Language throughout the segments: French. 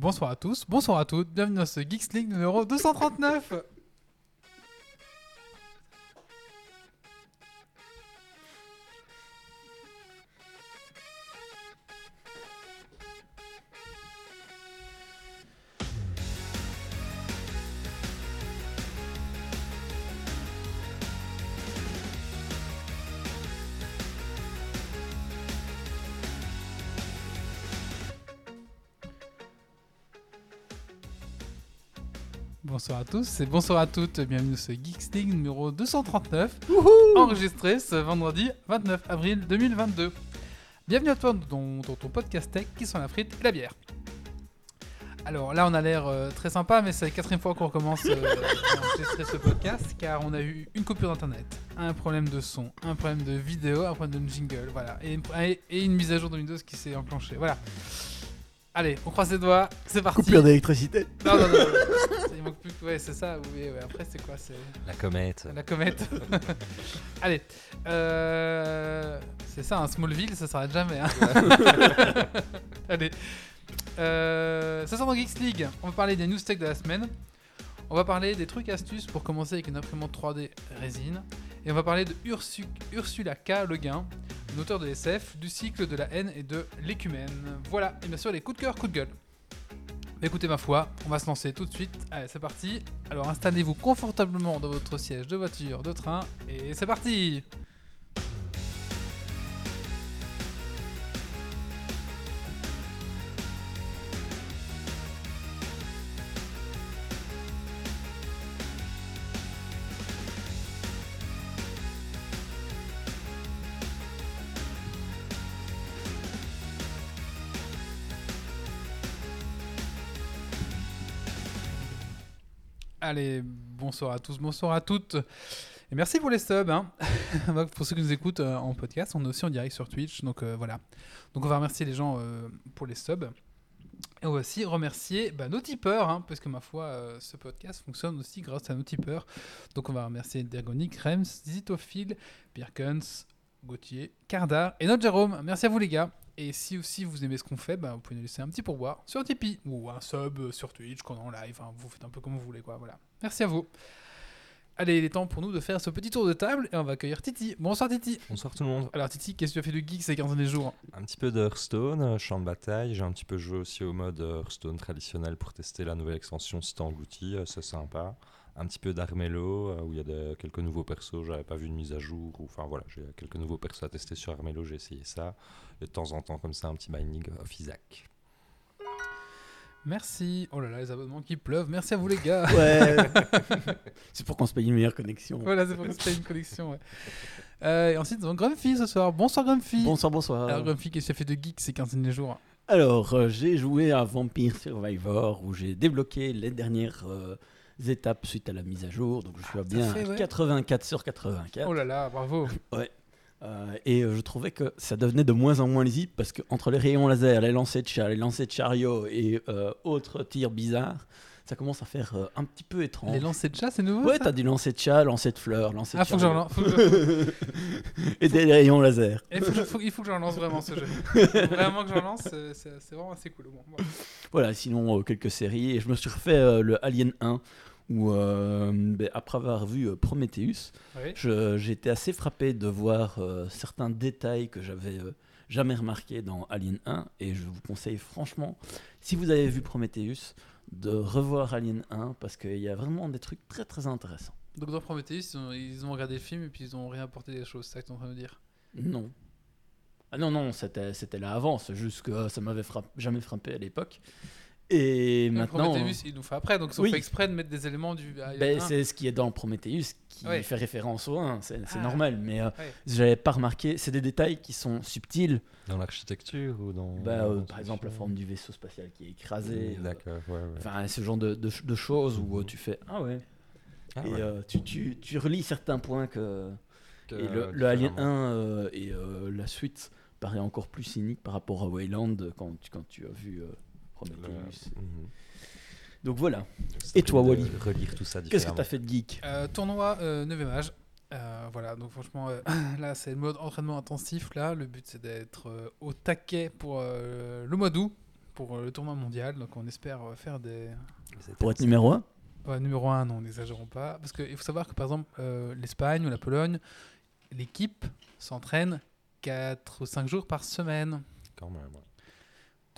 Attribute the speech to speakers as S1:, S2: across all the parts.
S1: Bonsoir à tous, bonsoir à toutes, bienvenue dans ce Geeks League numéro 239 Bonsoir à tous et bonsoir à toutes, bienvenue dans ce Geeks League numéro 239, enregistré ce vendredi 29 avril 2022. Bienvenue à toi dans, dans ton podcast tech qui sont la frite et la bière. Alors là on a l'air euh, très sympa mais c'est la quatrième fois qu'on recommence euh, à enregistrer ce podcast car on a eu une coupure d'internet, un problème de son, un problème de vidéo, un problème de jingle, voilà, et une, et- et une mise à jour de Windows qui s'est enclenchée, voilà. Allez, on croise les doigts, c'est parti.
S2: Coupure d'électricité.
S1: Non, non, non. non. Il manque plus que. Ouais, c'est ça. Oui, ouais. Après, c'est quoi C'est
S3: La comète.
S1: la comète. Allez. Euh... C'est ça, un Smallville, ça s'arrête jamais. hein. Allez. Euh... Ce soir dans Geeks League, on va parler des news tech de la semaine. On va parler des trucs astuces pour commencer avec une imprimante 3D résine. Et on va parler de Ursu- Ursula K. Le Guin, une auteure de SF, du cycle de la haine et de l'écumène. Voilà, et bien sûr les coups de cœur, coups de gueule. Mais Écoutez ma foi, on va se lancer tout de suite. Allez, c'est parti. Alors installez-vous confortablement dans votre siège de voiture, de train, et c'est parti Allez, bonsoir à tous, bonsoir à toutes. Et merci pour les subs. hein. pour ceux qui nous écoutent euh, en podcast, on est aussi en direct sur Twitch. Donc euh, voilà. Donc on va remercier les gens euh, pour les subs. Et on va aussi remercier bah, nos tipeurs, hein, parce que ma foi, ce podcast fonctionne aussi grâce à nos tipeurs. Donc on va remercier Dergonic, Rems, Zitophile, Birkens, Gauthier, Cardar et notre Jérôme. Merci à vous les gars. Et si aussi vous aimez ce qu'on fait, bah, vous pouvez nous laisser un petit pourboire sur Tipeee ou un sub euh, sur Twitch quand on est en live. hein. vous faites un peu comme vous voulez. quoi. Voilà. Merci à vous. Allez, il est temps pour nous de faire ce petit tour de table et on va accueillir Titi. Bonsoir Titi.
S3: Bonsoir tout le monde.
S1: Alors Titi, qu'est-ce que tu as fait de geek ces 15 derniers jours?
S3: Un petit peu de Hearthstone, euh, champ de bataille. J'ai un petit peu joué aussi au mode euh, Hearthstone traditionnel pour tester la nouvelle extension Stan c'est sympa. Un petit peu d'Armello, euh, où il y a des- quelques nouveaux persos, j'avais pas vu de mise à jour. ou- Enfin voilà, j'ai quelques nouveaux persos à tester sur Armello, j'ai essayé ça. Et de temps en temps, comme ça, un petit binding of Isaac.
S1: Merci. Oh là là, les abonnements qui pleuvent. Merci à vous les gars.
S2: Ouais. c'est pour qu'on se paye une meilleure connexion.
S1: voilà, c'est pour que c'était une collection. ouais. Euh, et ensuite, nous avons Grumpy ce soir. Bonsoir Grumpy.
S2: Bonsoir, bonsoir.
S1: Alors Grumpy, qu'est-ce que tu as fait de geek ces 15 derniers jours?
S2: Alors, euh, j'ai joué à Vampire Survivor où j'ai débloqué les dernières euh, étapes suite à la mise à jour. Donc, je suis à bien
S1: fait, ouais.
S2: 84 sur 84.
S1: Oh là là, bravo.
S2: Euh, et euh, je trouvais que ça devenait de moins en moins lisible parce que entre les rayons laser, les lancers de char, les lancers de chariot et euh, autres tirs bizarres, ça commence à faire euh, un petit peu étrange.
S1: Les lancers de chat, c'est nouveau
S2: Ouais, t'as du lancer de chat, lancer de fleurs, lancer de
S1: Ah, faut que j'en faut
S2: et des rayons laser.
S1: Eh, faut Il faut que j'en lance vraiment ce jeu. Vraiment que j'en lance, c'est vraiment assez cool. Bon.
S2: Voilà, sinon euh, quelques séries. Et je me suis refait euh, le Alien 1 où, euh, ben, après avoir vu euh, Prometheus,
S1: Oui.
S2: j'ai été assez frappé de voir euh, certains détails que j'avais euh, jamais remarqués dans Alien 1. Et je vous conseille franchement, si vous avez vu Prometheus, de revoir Alien 1 parce qu'il y a vraiment des trucs très très intéressants.
S1: Donc dans Prometheus, ils ont, ils ont regardé le film et puis ils ont réapporté des choses, c'est ça que tu es en train de dire?
S2: Non. Ah non, non, c'était là avant, c'est juste que ça m'avait jamais frappé à l'époque. Et maintenant.
S1: Prometheus, ils nous fait après, donc ils ont
S2: oui.
S1: fait exprès de mettre des éléments du. ah, il
S2: Ben, c'est ce qui est dans Prometheus qui
S1: Ouais.
S2: fait référence au 1, c'est
S1: Ah.
S2: normal, mais euh,
S1: Ouais.
S2: j'avais pas remarqué, c'est des détails qui sont subtils,
S3: Dans l'architecture ou dans.
S2: Bah, euh, par exemple la forme du vaisseau spatial qui est écrasé, euh,
S3: D'accord, ouais, ouais.
S2: enfin ce genre de, de- de choses où euh, tu fais Ah ouais,
S3: Ah
S2: et
S3: ouais.
S2: euh, tu, tu, tu relis certains points que.
S3: Que,
S2: et le, le Alien
S3: différemment.
S2: 1 euh, et euh, la suite paraît encore plus cynique par rapport à Wayland quand, tu- quand tu as vu euh, Prometheus.
S3: Mhm.
S2: Donc voilà, Et toi, Wally
S3: Relire tout ça
S2: qu'est-ce que
S3: différemment.
S2: tu as fait de geek?
S1: Euh, tournoi 9 âge. Euh, voilà, donc franchement, euh, là c'est le mode entraînement intensif. Là, le but c'est d'être euh, au taquet pour euh, le mois d'août, pour euh, le tournoi mondial. Donc on espère euh, faire des.
S2: Pour être numéro 1
S1: Ouais, numéro 1, non, n'exagérons pas. Parce qu'il faut savoir que par exemple, euh, l'Espagne ou la Pologne, l'équipe s'entraîne 4 ou 5 jours par semaine.
S3: Quand même. ouais.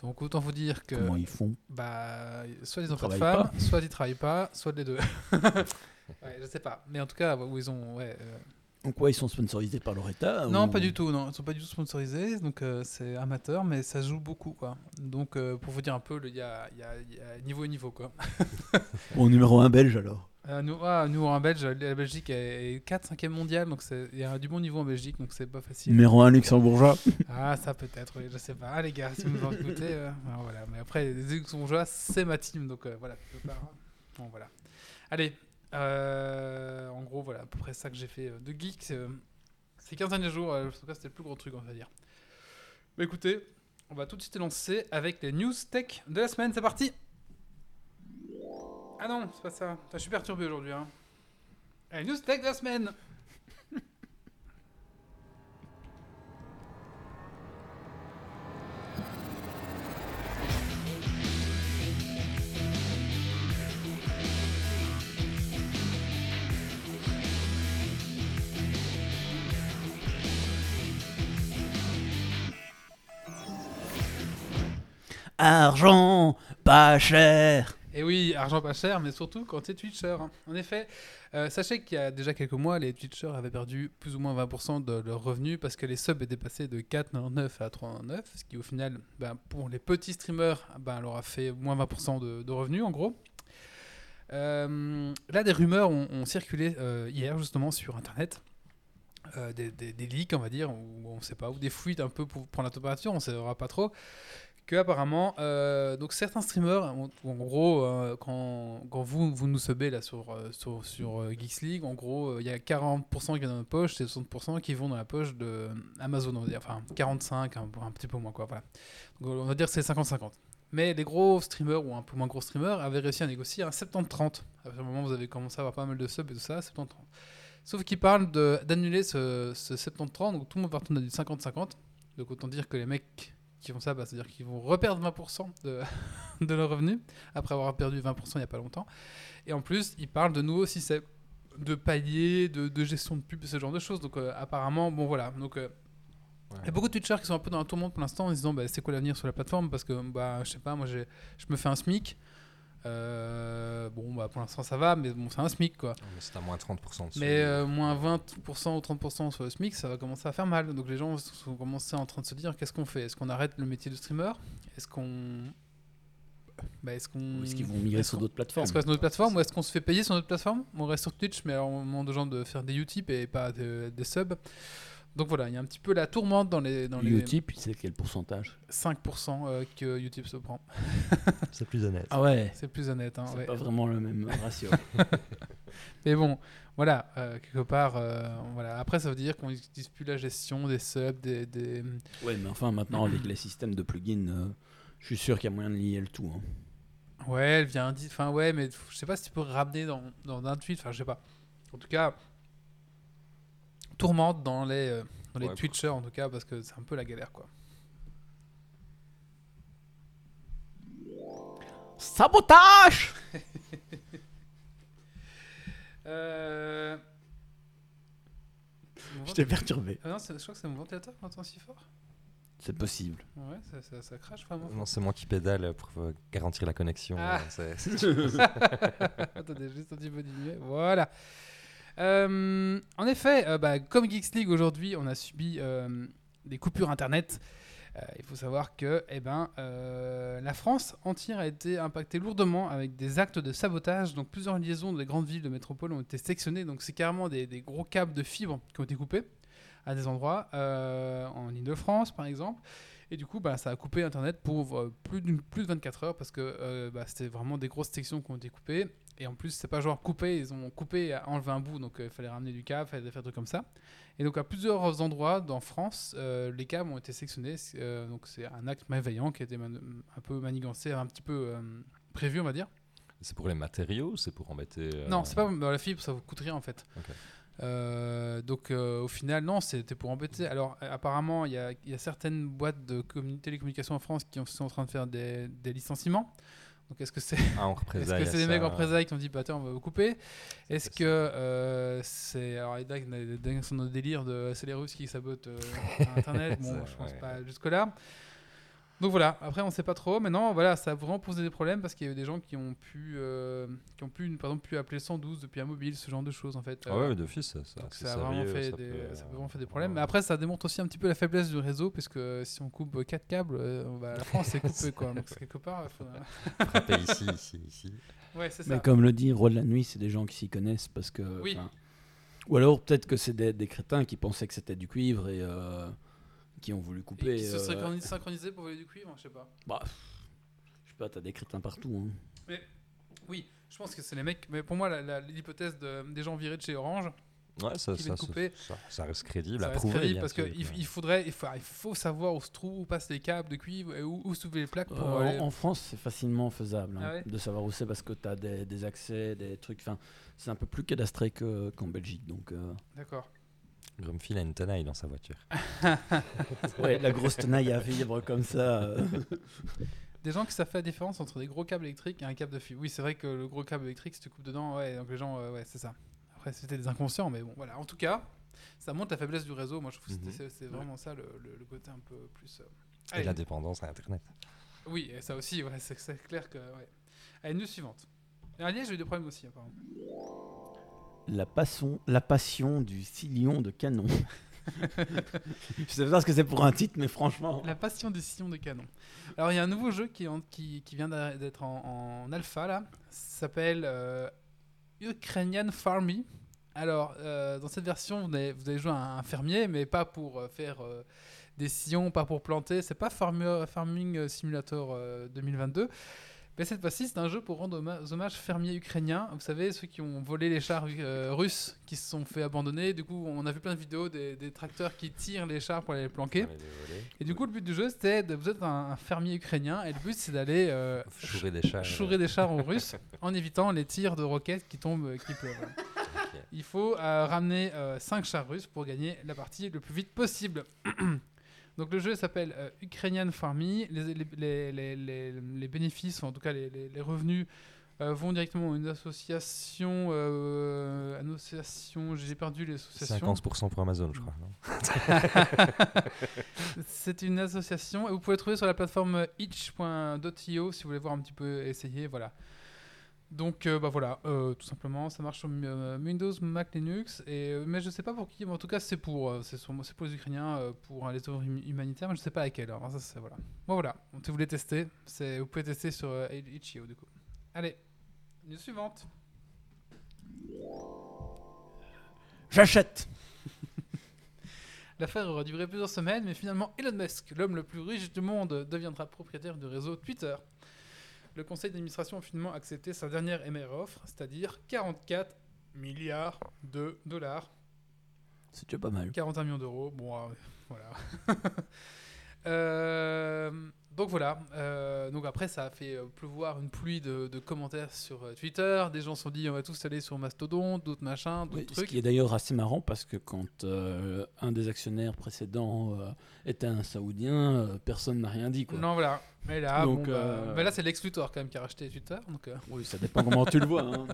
S1: Donc autant vous dire que
S2: Comment ils font?
S1: Bah, soit ils ont
S2: Ils
S1: pas de femmes, soit ils travaillent pas, soit les deux. ouais, je sais pas. Mais en tout cas, où ils ont. Ouais, euh,
S2: Donc ouais, ils sont sponsorisés par leur état
S1: Non,
S2: ou-
S1: pas du tout. Non, ils sont pas du tout sponsorisés. Donc euh, c'est amateur, mais ça joue beaucoup, quoi. Donc euh, pour vous dire un peu, le- il y a, y a- y a niveau et niveau, quoi.
S2: Bon, numéro 1 belge alors.
S1: Euh, nous, ah, nous en Belge, la Belgique est 4 5 e mondial, donc il y a du bon niveau en Belgique, donc c'est pas facile.
S2: Numéro 1 luxembourgeois.
S1: Ah, ça peut-être, oui, je sais pas. Ah, les gars, si vous nous en écoutez, euh, alors voilà. Mais après, les Luxembourgeois, c'est ma team, donc euh, voilà. hein. Bon, voilà. Allez, euh, en gros, voilà, à peu près ça que j'ai fait de geek. ces 15 derniers jours, en tout cas, c'était le plus gros truc, on va dire. Bah écoutez, on va tout de suite lancer avec les news tech de la semaine. C'est parti Ah non, c'est pas ça. Je suis perturbé aujourd'hui. Hein. Allez, news tech de la semaine
S2: Argent, pas cher.
S1: Et oui, argent pas cher, mais surtout quand tu es Twitcher. En effet, euh, sachez qu'il y a déjà quelques mois, les Twitchers avaient perdu plus ou moins 20% de leurs revenus parce que les subs étaient passés de 4,99 à 3,99, ce qui au final, ben, pour les petits streamers, ben, leur a fait moins 20% de, revenus en gros. Euh, là, des rumeurs ont, circulé euh, hier justement sur Internet. Des, des- leaks, on va dire, ou on sait pas, ou des fuites un peu pour prendre la température, on ne saura pas trop que apparemment, euh, donc certains streamers, en, gros, euh, quand, quand vous, vous nous subez là sur, euh, sur, sur Geeks League, en gros, il y a 40% qui viennent dans notre poche, et 60% qui vont dans la poche de Amazon, on va dire, enfin 45, un, un petit peu moins quoi, voilà. Donc, on va dire que c'est 50-50. Mais les gros streamers ou un peu moins gros streamers avaient réussi à négocier un 70-30. À ce moment, vous avez commencé à avoir pas mal de subs et tout ça, 70-30. Sauf qu'ils parlent d'annuler ce, ce 70-30, donc tout le monde retourner du 50-50. Donc autant dire que les mecs qui font ça, bah, c'est-à-dire qu'ils vont reperdre 20% de, de leurs revenus, après avoir perdu 20% il n'y a pas longtemps. Et en plus, ils parlent de nouveaux systèmes de paliers, de, de gestion de pub, ce genre de choses. Donc euh, apparemment, bon voilà. Donc euh, il y a beaucoup de Twitchers qui sont un peu dans la tourmente pour l'instant en se disant bah, c'est quoi l'avenir sur la plateforme? Parce que bah je sais pas moi je me fais un SMIC Euh, bon bah pour l'instant ça va mais bon c'est un SMIC quoi
S3: Mais c'est à moins 30% dessus.
S1: mais euh, moins 20% ou 30% sur le SMIC, ça va commencer à faire mal. Donc les gens sont commencés en train de se dire qu'est-ce qu'on fait? Est-ce qu'on arrête le métier de streamer? Est-ce qu'on. Bah, est-ce qu'on.
S2: Ou Est-ce qu'ils vont migrer sur d'autres plateformes?
S1: Est-ce qu'on reste sur notre plateforme ou est-ce qu'on se fait payer sur notre plateforme On reste sur Twitch, mais alors on demande aux gens de faire des Utip et pas de- des subs. Donc voilà, il y a un petit peu la tourmente dans les, dans les
S2: Utip, c'est quel pourcentage
S1: 5% euh, que Utip se prend.
S3: C'est plus honnête.
S2: Ah ouais,
S1: C'est plus honnête. Hein,
S2: c'est
S1: ouais.
S2: pas vraiment le même ratio.
S1: Mais bon, voilà, euh, quelque part, euh, voilà. Après, ça veut dire qu'on n'utilise plus la gestion des subs, des, des-
S2: ouais, mais enfin maintenant avec les systèmes de plugins, euh, je suis sûr qu'il y a moyen de lier le tout. hein.
S1: Ouais, elle vient enfin ouais, mais je sais pas si tu peux ramener dans, dans un tweet, enfin je sais pas. En tout cas, tourmente dans les, euh, dans les
S3: Ouais,
S1: Twitchers en tout cas, parce que c'est un peu la galère quoi.
S2: Sabotage
S1: Euh...
S2: Je t'ai perturbé.
S1: Ah non, je crois que c'est mon ventilateur qui entend si fort.
S2: C'est possible.
S1: Ouais, ça, ça, ça crache vraiment.
S3: Non, c'est moi qui pédale pour euh, garantir la connexion.
S1: Ah. Attendez, juste un petit peu diminuer. Voilà. Euh, en effet, euh, bah, comme Geeks League aujourd'hui, on a subi euh, des coupures internet. Il faut savoir que eh ben, la France entière a été impactée lourdement avec des actes de sabotage. Donc plusieurs liaisons des grandes villes de métropole ont été sectionnées. Donc c'est carrément des, gros câbles de fibres qui ont été coupés à des endroits, en Ile-de-France par exemple. Et du coup, bah, ça a coupé Internet pour plus, plus de 24 heures parce que bah, c'était vraiment des grosses sections qui ont été coupées. Et en plus, c'est pas genre coupé, ils ont coupé enlevé un bout, donc euh, il fallait ramener du câble, il fallait faire des trucs comme ça. Et donc à plusieurs endroits dans France, euh, les câbles ont été sectionnés. euh, donc c'est un acte malveillant qui a été un peu manigancé, un petit peu euh, prévu, on va dire.
S3: C'est pour les matériaux c'est pour embêter euh,
S1: Non, c'est pas dans la fibre, ça vous coûte rien en fait. Euh, donc euh, au final, non, c'était pour embêter. Alors euh, apparemment, il y a, il y a certaines boîtes de commun- télécommunications en France qui sont en train de faire des, des licenciements. Donc est-ce que c'est
S3: Ah,
S1: est-ce que c'est des mecs en présailles qui ont dit bah attends on va vous couper Est-ce que euh, c'est alors les dingues sont dans le délire de c'est les Russes qui sabotent euh, Internet Bon, je pense
S3: ouais.
S1: pas jusque là. Donc voilà, après on sait pas trop. Maintenant voilà, ça a vraiment posé des problèmes parce qu'il y a eu des gens qui ont pu euh, qui ont pu par exemple pu appeler le 112 depuis un mobile, ce genre de choses en fait.
S3: Ah
S1: Euh,
S3: ouais, d'office, ça, ça,
S1: donc
S3: c'est
S1: ça a, vraiment fait
S3: ça
S1: des,
S3: peut,
S1: ça a
S3: euh,
S1: vraiment fait des problèmes.
S3: ouais.
S1: Mais après, ça démontre aussi un petit peu la faiblesse du réseau, puisque si on coupe 4 câbles, euh, bah, la France est coupée. quoi. Donc, c'est quelque part, il faudra-
S3: Frapper ici, ici, ici.
S1: Ouais, c'est ça.
S2: Mais comme le dit Roi de la Nuit, c'est des gens qui s'y connaissent parce que.
S1: Oui.
S2: Ou alors peut-être que c'est des, des crétins qui pensaient que c'était du cuivre et euh, qui ont voulu
S1: Et
S2: couper.
S1: qui se
S2: euh,
S1: synchronis- synchronisés pour voler du cuivre, je sais pas.
S2: bah, je sais pas, t'as des crétins partout. hein.
S1: Oui, je pense que c'est les mecs. Mais pour moi, l'hypothèse de- des gens virés de chez Orange,
S3: Ouais, ça, ça, ça,
S1: couper.
S3: ça, ça reste crédible
S1: ça
S3: à
S1: reste
S3: prouver.
S1: crédible parce qu'il faudrait, il faut, il faut savoir où se trouvent, où passent les câbles de cuivre et où, où soulever les plaques pour
S2: Euh,
S1: aller-
S2: en, en France, c'est facilement faisable hein,
S1: Ah ouais
S2: de savoir où c'est parce que t'as des, des accès, des trucs. Enfin, c'est un peu plus cadastré que- qu'en Belgique. Donc, euh,
S1: D'accord.
S3: Grumpy a une tenaille dans sa voiture.
S2: ouais, la grosse tenaille à vivre comme ça.
S1: Des gens qui savent faire la différence entre des gros câbles électriques et un câble de fibre. Oui, c'est vrai que le gros câble électrique, si tu coupes dedans, ouais, donc les gens, euh, ouais, c'est ça. Après, c'était des inconscients, mais bon, voilà. En tout cas, ça montre la faiblesse du réseau. Moi, je trouve que
S3: Mhm.
S1: c'est vraiment ça le, le- le côté un peu plus. euh,
S3: Et la dépendance à Internet.
S1: Oui, et ça aussi, ouais, c'est clair que. Ouais. Allez, news suivante. Liège, j'ai eu des problèmes aussi, apparemment.
S2: La, passion, la passion du sillon de canon. je sais pas ce que c'est pour un titre, mais franchement.
S1: La passion des sillons de canon. Alors, il y a un nouveau jeu qui, qui, vient d'être en, alpha, là. S'appelle euh, Ukrainian Farmy. Alors, euh, dans cette version, vous allez, vous allez jouer à un fermier, mais pas pour euh, faire des sillons, pas pour planter. C'est pas Farming Simulator euh, 2022. Mais cette fois-ci, c'est un jeu pour rendre hommage, hommage fermiers ukrainiens. Vous savez, ceux qui ont volé les chars euh, russes, qui se sont fait abandonner. Du coup, on a vu plein de vidéos des, des tracteurs qui tirent les chars pour aller les planquer. Et du coup, le but du jeu, c'était de vous êtes un, un fermier ukrainien et le but, c'est d'aller euh,
S3: Chourer des chats.
S1: chourer des chars aux Russes en évitant les tirs de roquettes qui tombent, euh, qui pleuvent. Il faut euh, ramener 5 chars russes pour gagner la partie le plus vite possible. Donc le jeu s'appelle euh, Ukrainian Farmy. Les, les, les, les, les- les bénéfices, ou en tout cas les, les- les revenus, euh, vont directement à une association. euh, une association j'ai perdu l'association.
S3: 50% pour Amazon, je crois.
S1: C'est une association et vous pouvez trouver sur la plateforme itch.io si vous voulez voir un petit peu essayer. Voilà. Donc euh, bah voilà, euh, tout simplement, ça marche sur euh, Windows, Mac, Linux. Et, mais je sais pas pour qui, mais en tout cas c'est pour, c'est pour les Ukrainiens, pour les œuvres hum- humanitaires, mais je sais pas laquelle. Alors ça c'est voilà. Bon voilà, si vous voulez tester, vous pouvez tester sur euh, itch.io du coup. Allez, news suivante.
S2: J'achète
S1: L'affaire aura duré plusieurs semaines, mais finalement Elon Musk, l'homme le plus riche du monde, deviendra propriétaire du réseau Twitter. Le conseil d'administration a finalement accepté sa dernière meilleure offre, c'est-à-dire 44 milliards de dollars,
S2: C'est déjà pas mal.
S1: 41 millions d'euros. Bon, euh, voilà. Euh, donc voilà. Euh, donc après, ça a fait euh, pleuvoir une pluie de, de commentaires sur euh, Twitter. Des gens se sont dit on va tous aller sur Mastodon, d'autres machins, d'autres
S2: Oui, ce
S1: trucs.
S2: qui est d'ailleurs assez marrant parce que quand euh, un des actionnaires précédents euh, était un Saoudien, personne n'a rien dit. Quoi.
S1: Non, voilà. Mais là,
S2: Donc,
S1: bon, bah, là c'est Lex Luthor quand même qui a racheté Twitter. Donc,
S2: Oui, ça dépend comment tu le vois. hein.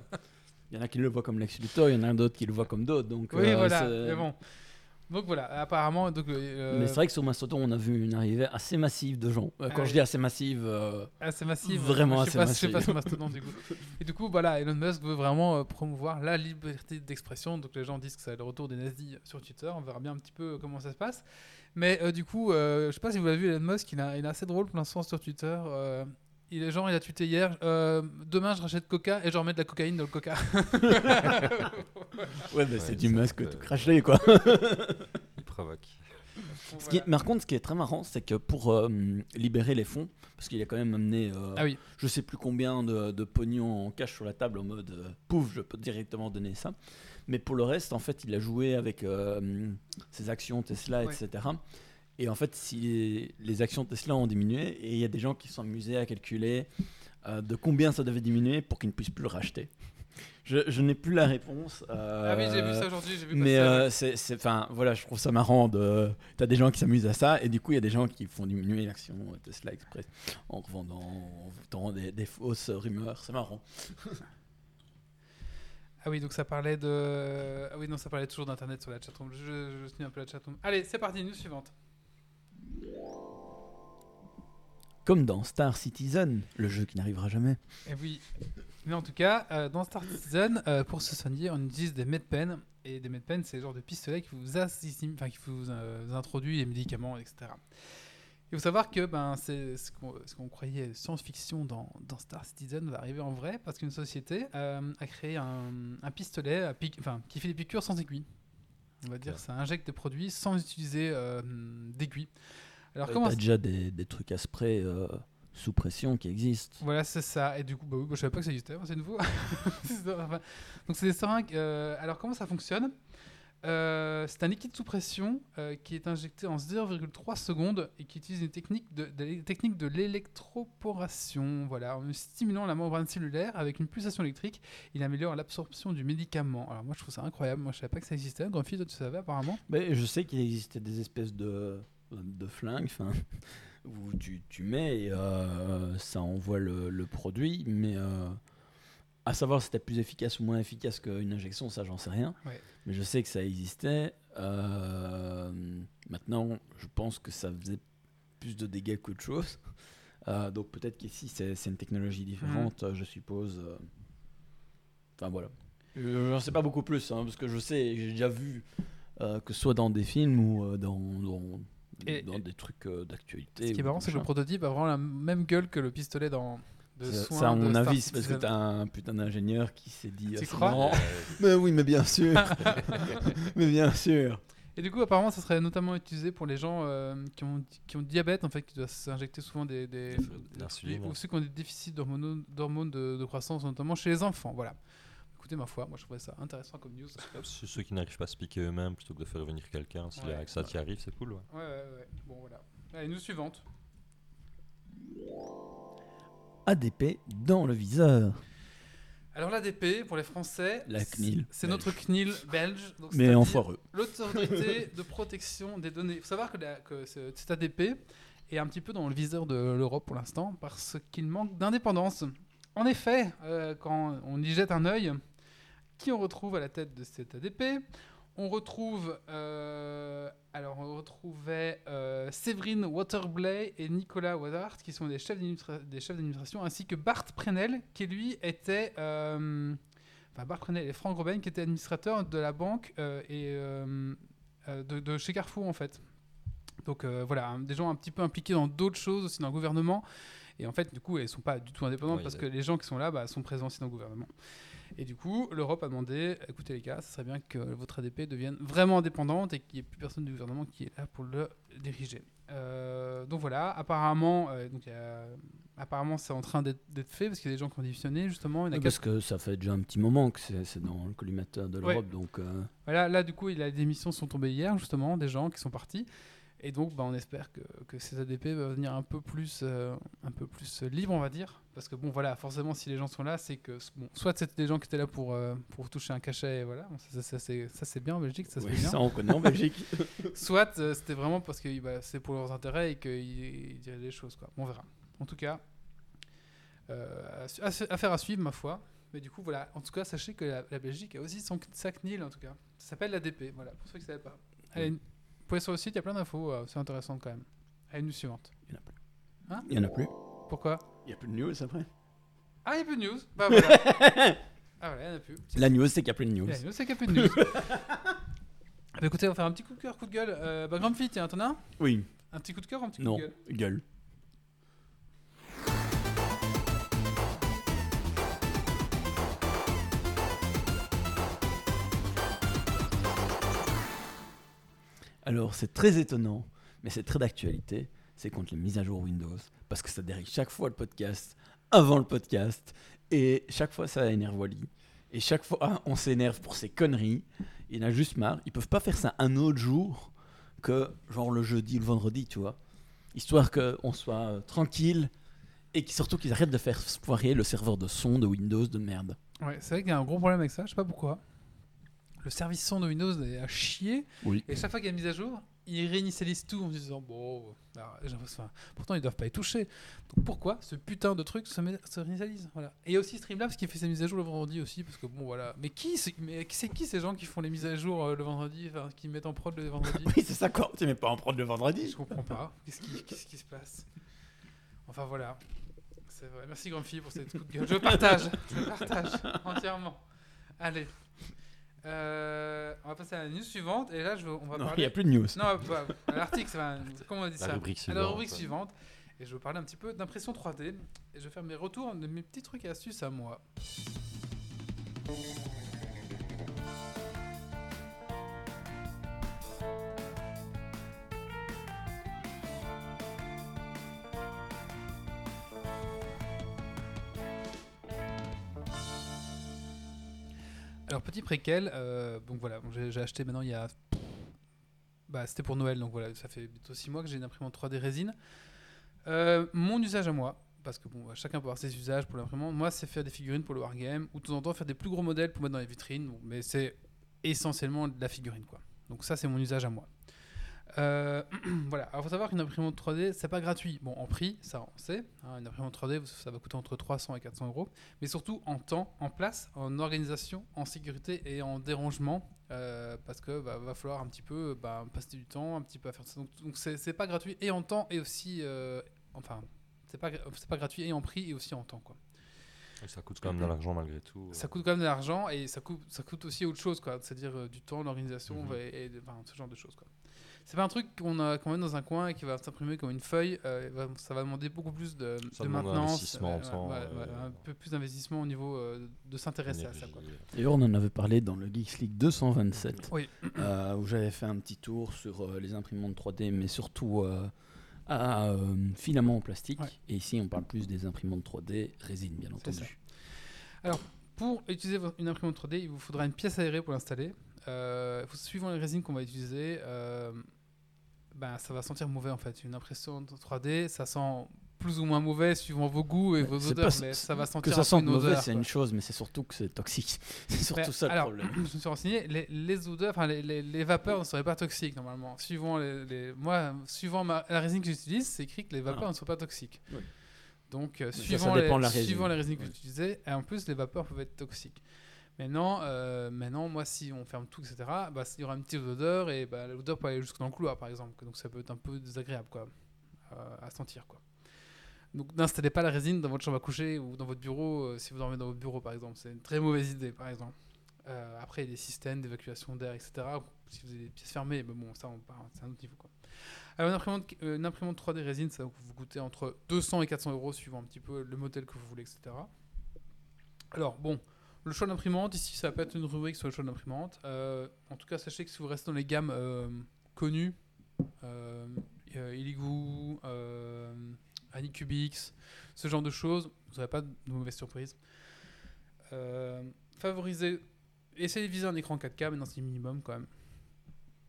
S2: Il y en a qui le voient comme Lex Luthor, il y en a d'autres qui le voient comme d'autres. Donc,
S1: Oui, voilà. Mais bon. Donc voilà, apparemment. Donc, euh,
S2: Mais c'est vrai que sur Mastodon, on a vu une arrivée assez massive de gens. Euh,
S1: Ah
S2: quand je
S1: oui.
S2: dis assez massive, euh,
S1: assez massif.
S2: Vraiment
S1: je
S2: assez
S1: pas, Je sais pas
S2: massif.
S1: sur Mastodon du coup. Et du coup, voilà, Elon Musk veut vraiment euh, promouvoir la liberté d'expression. Donc les gens disent que c'est le retour des nazis sur Twitter. On verra bien un petit peu euh, comment ça se passe. Mais euh, du coup, euh, je sais pas si vous l'avez vu, Elon Musk, il, a, il est assez drôle pour l'instant sur Twitter. Il est genre, il a tweeté hier euh, Demain, je rachète Coca et je remets de la cocaïne dans le Coca.
S2: ouais, mais
S3: Ouais,
S2: c'est du
S3: c'est-
S2: tout craché, quoi.
S3: Il provoque.
S2: Ce qui est- mais par contre, ce qui est très marrant, c'est que pour euh, libérer les fonds, parce qu'il a quand même amené, euh,
S1: Ah oui.
S2: je sais plus combien de, de pognon en cash sur la table en mode euh, pouf, je peux directement donner ça. Mais pour le reste, en fait, il a joué avec euh, ses actions Tesla,
S1: Ouais.
S2: etc. Et en fait, si les actions Tesla ont diminué, et il y a des gens qui sont amusés à calculer euh, de combien ça devait diminuer pour qu'ils ne puissent plus le racheter. Je, je n'ai plus la réponse. euh,
S1: Ah oui, j'ai vu ça aujourd'hui, j'ai vu
S2: Mais euh, c'est, c'est- enfin, voilà, je trouve ça marrant. De, t'as des gens qui s'amusent à ça, et du coup, il y a des gens qui font diminuer l'action Tesla Express en revendant, en vendant des, des fausses rumeurs. C'est marrant.
S1: Ah oui, donc ça parlait de. Ah oui, non, ça parlait toujours d'internet sur la chatroom. Je, je, je suis un peu la chatroom. Allez, c'est parti, news suivante.
S2: Comme dans Star Citizen, le jeu qui n'arrivera jamais.
S1: Et oui. Mais en tout cas, euh, dans Star Citizen, euh, pour se soigner, on utilise des medpen. Et des medpen, c'est le genre de pistolet qui vous, enfin, qui vous, euh, introduit les médicaments, etc. Il faut savoir que ben, c'est ce qu'on ce croyait science-fiction dans, dans Star Citizen va arriver en vrai parce qu'une société euh, a créé un, un pistolet à pique- enfin, qui fait des piqûres sans aiguille. On va dire ça injecte des produits sans utiliser euh, d'aiguille. Alors
S2: Euh,
S1: comment
S2: T'as déjà des, des trucs à spray euh, sous pression qui existent.
S1: Voilà, c'est ça. Et du coup, bah oui, bah, je savais pas que ça existait, c'est nouveau. C'est enfin, Donc, c'est des seringues. euh, alors, comment ça fonctionne Euh, C'est un liquide sous pression euh, qui est injecté en 0,3 secondes et qui utilise une technique de, technique de l'électroporation. Voilà, en stimulant la membrane cellulaire avec une pulsation électrique, il améliore l'absorption du médicament. Alors, moi, je trouve ça incroyable. Moi, je savais pas que ça existait. Grand fils, toi, tu savais apparemment
S2: Mais je sais qu'il existait des espèces de, de flingues enfin, où tu, tu mets et euh, ça envoie le, le produit, mais euh, à savoir si c'était plus efficace ou moins efficace qu'une injection, ça j'en sais rien.
S1: Ouais.
S2: Mais je sais que ça existait. Euh, maintenant, je pense que ça faisait plus de dégâts qu'autre chose. Euh, donc peut-être qu'ici c'est c'est une technologie différente, je suppose. Enfin voilà. Je n'en sais pas beaucoup plus, hein, parce que je sais, j'ai déjà vu euh, que ce soit dans des films ou dans, dans,
S1: Et-
S2: dans des trucs euh, d'actualité.
S1: Ce qui est marrant, c'est que le prototype a vraiment la même gueule que le pistolet dans. De
S2: Ça,
S1: soins
S2: ça, à mon avis, c'est parce que t'as un putain d'ingénieur qui s'est dit.
S1: Tu
S2: ah, c'est
S1: crois
S2: Mais oui, mais bien sûr. mais bien sûr.
S1: Et du coup, apparemment, ça serait notamment utilisé pour les gens euh, qui, ont, qui ont diabète, en fait, qui doivent s'injecter souvent des, des, ou ceux qui ont des déficits d'hormones d'hormones de, de croissance, notamment chez les enfants. Voilà. Écoutez, ma foi, moi je trouvais ça intéressant comme news.
S3: Euh, ceux qui n'arrivent pas à se piquer eux-mêmes plutôt que de faire venir quelqu'un, si
S1: Ouais.
S3: avec ça t'y arrive, c'est cool. ouais.
S1: Ouais, ouais, ouais. Bon, voilà. Allez, news suivante.
S2: ADP dans le viseur.
S1: Alors, l'ADP, pour les Français,
S2: La
S1: c'est-
S2: CNIL
S1: c'est notre CNIL belge. donc
S2: Mais
S1: c'est-à-dire
S2: en foireux.
S1: L'autorité de protection des données. Il faut savoir que, la- que ce- cet ADP est un petit peu dans le viseur de l'Europe pour l'instant parce qu'il manque d'indépendance. En effet, euh, quand on y jette un œil, qui on retrouve à la tête de cet ADP On retrouve, euh, alors on retrouvait euh, Séverine Waterblay et Nicolas Wadart qui sont des chefs d'administration, ainsi que Bart Prenel qui lui était euh, enfin Bart Prenel et Franck Robin qui étaient administrateurs de la banque euh, et de, de chez Carrefour en fait. Donc voilà, des gens un petit peu impliqués dans d'autres choses aussi dans le gouvernement. Et en fait, du coup, ils sont pas du tout indépendants
S3: Ouais,
S1: parce
S3: y
S1: que les gens qui sont là bah, sont présents aussi dans le gouvernement. Et du coup, l'Europe a demandé, écoutez les gars, ce serait bien que votre ADP devienne vraiment indépendante et qu'il n'y ait plus personne du gouvernement qui est là pour le diriger. Euh, donc voilà, apparemment, euh, donc apparemment c'est en train d'être fait parce qu'il y a des gens qui ont démissionné justement. Il y en a
S2: Oui,
S1: quatre-
S2: parce que ça fait déjà un petit moment que c'est dans le collimateur de
S1: Ouais.
S2: l'Europe, donc euh,
S1: Voilà, là, du coup, les émissions sont tombées hier, justement, des gens qui sont partis. Et donc, bah, on espère que, que ces ADP vont venir un peu plus, euh, un peu plus libres, on va dire. Parce que, bon, voilà, forcément, si les gens sont là, c'est que, bon, soit c'était des gens qui étaient là pour, euh, pour toucher un cachet, et voilà, ça, ça, ça, c'est- ça, c'est bien en Belgique, ça se
S2: oui,
S1: fait bien.
S2: ça on connaît en Belgique.
S1: Soit euh, c'était vraiment parce que bah, c'est pour leurs intérêts et qu'ils ils diraient des choses, quoi. On verra. En tout cas, affaire à suivre, ma foi. Mais du coup, voilà. En tout cas, sachez que la, la Belgique a aussi son sa CNIL, en tout cas. Ça s'appelle l'ADP, voilà, pour ceux qui ne savaient pas. Allez, vous pouvez sur le site, il y a plein d'infos, euh, c'est intéressant quand même. Allez, news suivante.
S2: Il y en a plus.
S1: Hein
S2: Il y en a plus.
S1: Pourquoi
S2: Il y a plus de news après.
S1: Ah, il n'y a plus de news Bah voilà. ah voilà, il n'y en a plus.
S2: La news, c'est qu'il n'y a plus de news.
S1: La news, c'est qu'il n'y a plus de news. bah écoutez, on va faire un petit coup de cœur, coup de gueule. Euh, bah, Grumpy, tiens, t'en as un?
S2: Oui,
S1: Un petit coup de cœur un petit
S2: non,
S1: coup de gueule?
S2: gueule. Alors, c'est très étonnant, mais c'est très d'actualité. C'est contre les mises à jour Windows. Parce que ça dérive chaque fois le podcast, avant le podcast. Et chaque fois, ça énerve Wally. Et chaque fois, ah, on s'énerve pour ces conneries. Il en a juste marre. Ils peuvent pas faire ça un autre jour que genre le jeudi ou le vendredi, tu vois. Histoire qu'on soit euh, tranquille Et surtout qu'ils arrêtent de faire foirer le serveur de son de Windows de merde.
S1: Ouais, c'est vrai qu'il y a un gros problème avec ça, je sais pas pourquoi. Le service son de Windows est à chier.
S2: Oui.
S1: Et chaque fois qu'il y a une mise à jour, ils réinitialisent tout en se disant bon, alors, enfin, pourtant ils doivent pas y toucher. Donc pourquoi ce putain de truc se, met- se réinitialise Voilà. Et il y a aussi Streamlabs qui fait ses mises à jour le vendredi aussi parce que bon voilà. Mais qui c'est mais c'est qui ces gens qui font les mises à jour euh, le vendredi, enfin, qui mettent en prod le vendredi?
S2: Oui, c'est ça quoi. Tu mets pas en prendre le vendredi.
S1: Je comprends pas. Qu'est-ce qui, qu'est-ce qui se passe? Enfin voilà. C'est vrai. Merci Grumpy pour cette coup de gueule. Je partage. Je partage entièrement. Allez. Euh, on va passer à la news suivante. Et là, je on va
S2: Non, il
S1: parler.
S2: n'y a plus de news.
S1: Non, bah, à l'article, comment on dit
S3: La
S1: ça
S3: rubrique
S1: À la rubrique suivante. Et je vais vous parler un petit peu d'impression 3D. Et je vais faire mes retours de mes petits trucs et astuces à moi. Alors, petit préquel, euh, donc voilà, j'ai acheté maintenant il y a. Bah, c'était pour Noël, donc voilà, ça fait bientôt 6 mois que j'ai une imprimante 3D résine. Euh, mon usage à moi, parce que bon, bah, chacun peut avoir ses usages pour l'imprimante. Moi, c'est faire des figurines pour le Wargame, ou de temps en temps faire des plus gros modèles pour mettre dans les vitrines, mais c'est essentiellement de la figurine, quoi. Donc, ça, c'est mon usage à moi. Euh, voilà, alors faut savoir qu'une imprimante 3D, c'est pas gratuit. Bon, en prix, ça on sait. hein, une imprimante 3D, ça va coûter entre 300 et 400 euros. Mais surtout en temps, en place, en organisation, en sécurité et en dérangement. euh, parce que bah, va falloir un petit peu bah, passer du temps, un petit peu à faire ça. Donc, donc c'est pas gratuit et en temps et aussi. euh, enfin, c'est pas, pas gratuit et en prix et aussi en temps, quoi.
S3: Et ça coûte quand même de l'argent malgré tout.
S1: Ça coûte quand même de l'argent et ça coûte, ça coûte aussi autre chose, quoi. C'est-à-dire euh, du temps, l'organisation
S3: Mhm.
S1: et, et- enfin, ce genre de choses, quoi. C'est pas un truc qu'on a quand même dans un coin et qui va s'imprimer comme une feuille. euh, va- ça va demander beaucoup plus de,
S3: Ça
S1: de
S3: demande un
S1: maintenance,
S3: investissement en
S1: ouais,
S3: temps,
S1: ouais,
S3: euh,
S1: ouais, un peu plus d'investissement au niveau euh, de s'intéresser à ça.
S2: D'ailleurs, on en avait parlé dans le Geeks League 227,
S1: Oui.
S2: euh, où j'avais fait un petit tour sur euh, les imprimantes 3D, mais surtout euh, à euh, filaments en plastique.
S1: Ouais.
S2: Et ici, on parle plus des imprimantes 3D résine, bien
S1: ça.
S2: entendu.
S1: Pour utiliser une imprimante 3D, il vous faudra une pièce aérée pour l'installer. Euh, suivant les résines qu'on va utiliser, euh, ben, ça va sentir mauvais en fait. Une impression 3D, ça sent plus ou moins mauvais suivant vos goûts et vos odeurs, mais ça va sentir
S2: Que ça
S1: une
S2: mauvais, c'est une chose, mais c'est surtout que c'est toxique. c'est surtout
S1: Mais
S2: ça le problème.
S1: je me suis renseigné, les, les odeurs, enfin les, les- les vapeurs ne seraient pas toxiques normalement. Suivant les, moi, suivant ma- la résine que j'utilise, c'est écrit que les vapeurs
S2: Ah.
S1: ne sont pas toxiques.
S2: Oui.
S1: Donc, euh,
S2: ça, ça
S1: suivant, les, suivant les résines que
S2: Oui.
S1: utilisez, et en plus les vapeurs peuvent être toxiques. Maintenant, euh, maintenant, moi, si on ferme tout, etc., bah, il y aura une petite odeur et bah, l'odeur peut aller jusque dans le couloir, par exemple. Donc ça peut être un peu désagréable, quoi, euh, à sentir, quoi. Donc n'installez pas la résine dans votre chambre à coucher ou dans votre bureau euh, si vous dormez dans votre bureau, par exemple. C'est une très mauvaise idée, par exemple. Euh, après, il y a des systèmes d'évacuation d'air, etc. Si vous avez des pièces fermées, mais bon, ça, c'est un autre niveau. Alors, une imprimante, euh, une imprimante 3D résine, ça va vous coûter entre 200 et 400 euros, suivant un petit peu le modèle que vous voulez, etc. Alors, bon, le choix d'imprimante, ici, ça va pas être une rubrique sur le choix d'imprimante. Euh, en tout cas, sachez que si vous restez dans les gammes euh, connues, euh, euh, Anycubix, ce genre de choses, vous n'aurez pas de mauvaises surprises. Favorisez, essayez de viser un écran 4K, mais dans c'est minimum quand même.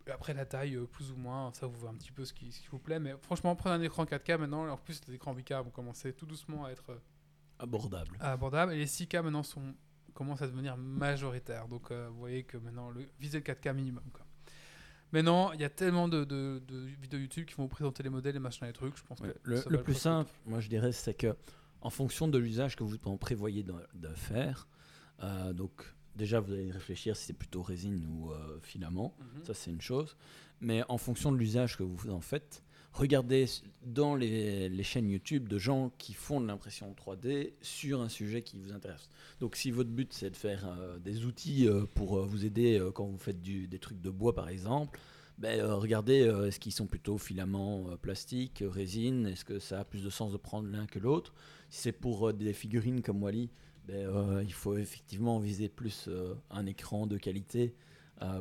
S1: Et après la taille, plus ou moins, ça vous voit un petit peu ce qui, ce qui vous plaît. Mais franchement, prenez un écran 4K maintenant. En plus, les écrans 8K vont commencer tout doucement à être euh,
S2: Abordable.
S1: abordables. Et les 6K maintenant sont, commencent à devenir majoritaires. Donc euh, vous voyez que maintenant, le, visez le 4K minimum. Quoi. Maintenant, il y a tellement de, de- de vidéos YouTube qui vont vous présenter les modèles, les machins, les trucs. Je pense
S2: Ouais,
S1: que
S2: le plus simple, moi je dirais, c'est que en fonction de l'usage que vous en prévoyez de, de faire, euh, donc déjà vous allez réfléchir si c'est plutôt résine ou euh, filament,
S1: Mhm.
S2: ça c'est une chose, mais en fonction de l'usage que vous en faites, regardez s- dans les, chaînes YouTube de gens qui font de l'impression 3D sur un sujet qui vous intéresse. Donc si votre but c'est de faire euh, des outils euh, pour euh, vous aider quand vous faites des trucs de bois par exemple, ben, regardez, est-ce qu'ils sont plutôt filaments plastique, résine? Est-ce que ça a plus de sens de prendre l'un que l'autre? Si c'est pour des figurines comme Wally, ben, il faut effectivement viser plus un écran de qualité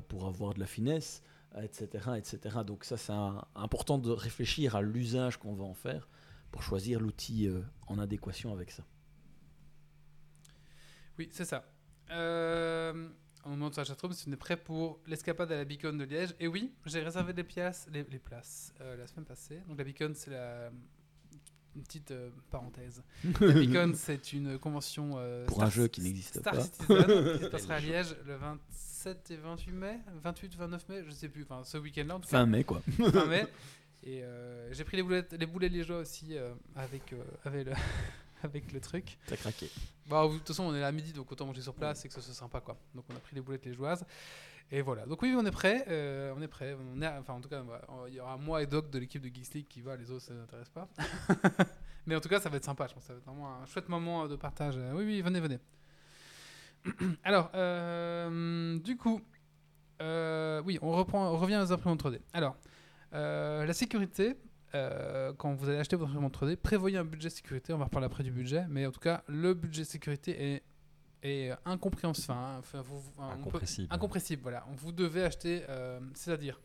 S2: pour avoir de la finesse, etc., etc. Donc ça, c'est important de réfléchir à l'usage qu'on va en faire pour choisir l'outil euh, en adéquation avec ça.
S1: Oui, c'est ça. Euh, on demande sur la chatroom si on est prêt pour l'escapade à la Beacon de Liège. Et oui, j'ai réservé des les, places euh, la semaine passée. Donc la Beacon, c'est la une petite euh, parenthèse. La Beacon, c'est une convention euh,
S2: Pour
S1: Star-
S2: un jeu qui n'existe
S1: Star
S2: pas.
S1: Citizen qui se passera à Liège le 27 et 28 mai, 28 29 mai, je sais plus, enfin ce week-end-là en tout cas
S2: Fin mai, quoi.
S1: fin mai. Et euh, j'ai pris les boulettes, les boulets liégeois aussi euh, avec, euh, avec, le, avec le truc.
S2: T'as craqué.
S1: Bon, de toute façon, on est là à midi, donc autant manger sur place et que ce soit sympa, quoi. Donc on a pris les boulettes liégeoises. Et voilà. Donc oui, on est prêt. euh, on est prêt. Enfin, en tout cas, il y aura moi et Doc de l'équipe de Geeks League qui va. Les autres, ça ne intéresse pas. Mais en tout cas, ça va être sympa. Je pense que ça va être vraiment un chouette moment de partage. Oui, oui, venez, venez. Alors, euh, du coup, euh, oui, on reprend, revient aux imprimantes 3D. Alors, la sécurité. quand vous allez acheter votre imprimante 3D, prévoyez un budget sécurité. On va reparler après du budget, mais en tout cas, le budget sécurité est, est incompréhensible. Enfin, enfin, vous- peut-
S3: Incompressible.
S1: incompressible, voilà. Vous devez acheter, euh, c'est-à-dire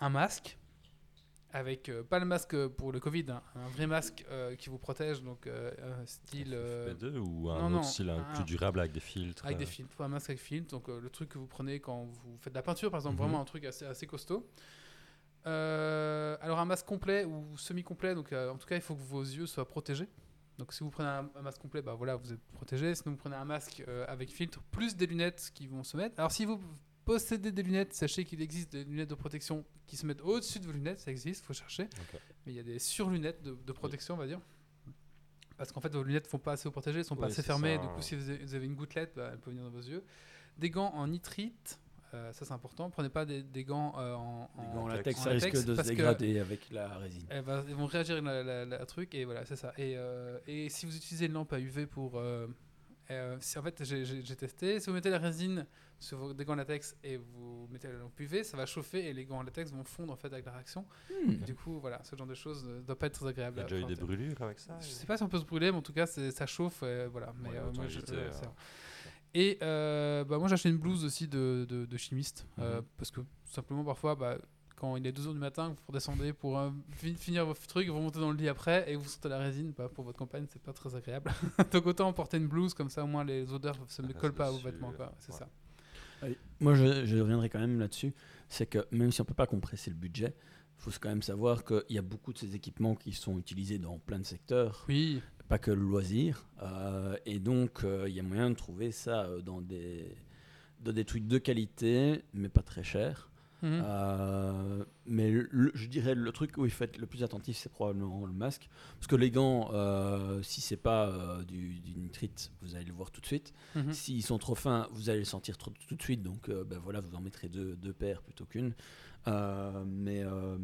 S1: un masque, avec euh, pas le masque pour le Covid, hein, un vrai masque euh, qui vous protège, donc euh, euh, style euh,
S3: FFP2 ou un
S1: non,
S3: autre
S1: non,
S3: style un- plus durable avec des filtres
S1: avec des
S3: euh,
S1: filtres, un masque avec filtre, donc euh, le truc que vous prenez quand vous faites de la peinture, par exemple,
S3: Mhm.
S1: vraiment un truc assez, assez costaud. Euh, alors un masque complet ou semi-complet, donc euh, en tout cas il faut que vos yeux soient protégés. Donc si vous prenez un, un masque complet, bah voilà, vous êtes protégé. Sinon vous prenez un masque euh, avec filtre plus des lunettes qui vont se mettre. Alors si vous possédez des lunettes, sachez qu'il existe des lunettes de protection qui se mettent au-dessus de vos lunettes, ça existe, faut chercher. Mais il y a des surlunettes de, de protection, on va dire. Parce qu'en fait, vos lunettes ne font pas assez vous protéger, elles sont pas assez fermées.
S3: ça.
S1: Du coup, si vous avez, une gouttelette, bah, elle peut venir dans vos yeux. Des gants en nitrite, ça c'est important. Prenez pas des, des gants euh, en,
S2: Les
S1: en-
S2: gants en latex, ça risque de se dégrader avec la résine.
S1: elles, va- elles vont réagir la, la- la truc et voilà, c'est ça. Et, euh, et si vous utilisez une lampe à UV pour. euh, euh, si, en fait, j'ai- testé. Si vous mettez la résine sur vos, des gants en latex et vous mettez la lampe UV, ça va chauffer et les gants en latex vont fondre en fait avec la réaction.
S2: Hmm.
S1: Du coup, voilà, ce genre de choses ne doit pas être très
S3: Il
S1: agréable.
S3: y a déjà eu des brûlures avec ça
S1: Je sais pas si on peut se brûler, mais en tout cas, ça chauffe. euh, voilà. Mais,
S3: Ouais,
S1: euh, moi, je-
S3: euh,
S1: Et euh, bah, moi, j'ai acheté une blouse aussi de, de, de chimiste. euh,
S3: Mhm.
S1: parce que simplement, parfois, bah, quand il est 2h du matin, vous redescendez pour euh, fi- finir votre truc, vous remontez dans le lit après et vous sortez la résine. Bah, pour votre compagne, c'est pas très agréable. Donc, autant porter une blouse, comme ça, au moins, les odeurs ne se
S3: reste
S1: collent pas à vos vêtements. quoi. C'est
S3: ouais.
S1: ça.
S2: Allez, Moi, je, je reviendrai quand même là-dessus. C'est que même si on peut pas compresser le budget, il faut quand même savoir qu'il y a beaucoup de ces équipements qui sont utilisés dans plein de secteurs,
S1: Oui.
S2: Pas que le loisir. Euh, et donc, euh, il y a moyen de trouver ça euh, dans des, dans des trucs de qualité, mais pas très cher. Euh, mais le- je dirais le truc où il faut être le plus attentif, c'est probablement le masque. Parce que les gants, euh, si c'est pas euh, du, du nitrite, vous allez le voir tout de suite.
S1: Mhm.
S2: S'ils sont trop fins, vous allez le sentir trop- tout de suite. Donc euh, ben voilà, vous en mettrez deux, deux paires plutôt qu'une. Euh, mais euh,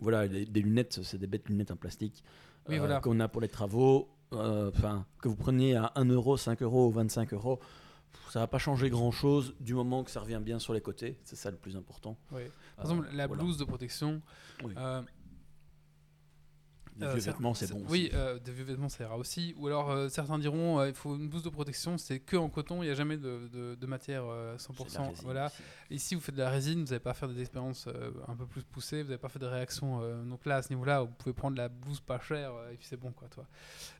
S2: voilà, les- des lunettes, c'est des bêtes lunettes en plastique
S1: Oui,
S2: euh,
S1: voilà.
S2: qu'on a pour les travaux. Euh, Enfin, que vous preniez à 1 euro, 5 euros ou 25 euros. Ça va pas changer grand chose du moment que ça revient bien sur les côtés. C'est ça le plus important.
S1: Oui. Par exemple, la
S2: Euh, voilà.
S1: blouse de protection.
S2: Oui. Les
S1: Euh,
S2: vieux vêtements, c'est bon.
S1: Oui, euh, des vieux vêtements, ça ira aussi. Ou alors, euh, certains diront, il faut une blouse de protection, c'est que en coton, il n'y a jamais de, de- de matière euh,
S2: C'est de
S1: 100%.
S2: la résine
S1: voilà. Ici, vous faites de la résine, vous n'allez pas faire des expériences un peu plus poussées, vous n'avez pas fait de réactions. donc là, à ce niveau-là, vous pouvez prendre la blouse pas chère et puis c'est bon, quoi, toi.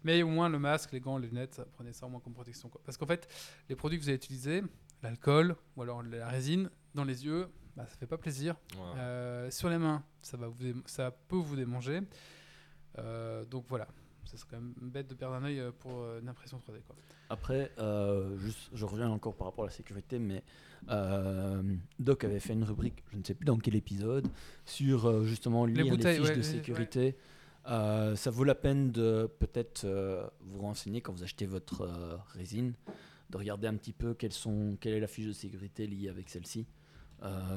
S1: Mais au moins, le masque, les gants, les lunettes, ça, prenez ça au moins comme protection, quoi. Parce qu'en fait, les produits que vous allez utiliser, l'alcool ou alors la résine, dans les yeux, bah, ça fait pas plaisir. Euh, sur les mains, ça, va vous ça peut vous démanger. Euh, donc voilà, ça serait quand même bête de perdre un œil euh, pour euh, une impression 3D. Quoi.
S2: Après, euh, juste, je reviens encore par rapport à la sécurité, mais euh, Doc avait fait une rubrique, je ne sais plus dans quel épisode, sur justement lire les, fiches
S1: ouais,
S2: de
S1: ouais,
S2: sécurité. Euh, ça vaut la peine de peut-être vous renseigner quand vous achetez votre résine, de regarder un petit peu quelles sont, quelle est la fiche de sécurité liée avec celle-ci.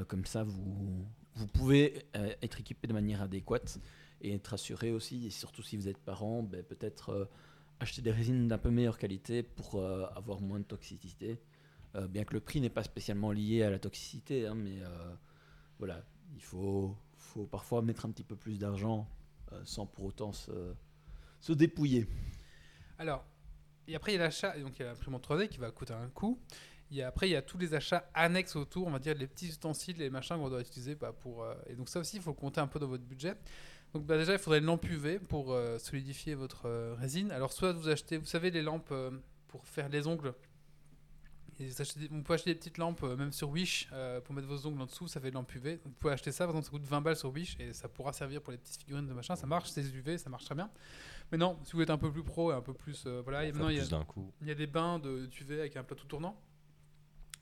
S2: Comme ça, vous, vous pouvez être équipé de manière adéquate et être assuré aussi, et surtout si vous êtes parent, ben, peut-être euh, acheter des résines d'un peu meilleure qualité pour euh, avoir moins de toxicité. Euh, bien que le prix n'est pas spécialement lié à la toxicité, hein, mais voilà, il faut, faut parfois mettre un petit peu plus d'argent sans pour autant se, se dépouiller.
S1: Alors, et après il y a l'achat, et donc il y a l'imprimante 3D qui va coûter un coût. A, après il y a tous les achats annexes autour, on va dire les petits ustensiles, les machins qu'on doit utiliser bah, pour. et donc ça aussi il faut compter un peu dans votre budget. Donc bah, déjà il faudrait une lampe UV pour euh, solidifier votre euh, résine. Alors soit vous achetez, vous savez les lampes euh, pour faire les ongles. Et vous achetez peut acheter des petites lampes, même sur Wish, pour mettre vos ongles en dessous, ça fait de lampe UV. Vous pouvez acheter ça, par exemple, ça coûte 20 balles sur Wish, et ça pourra servir pour les petites figurines de machin. Ça marche, c'est UV, ça marche très bien. Mais non, si vous êtes un peu plus pro et un peu plus. voilà, et maintenant, il y, a,
S3: plus d'un coup.
S1: il y a des bains de UV avec un plateau tournant.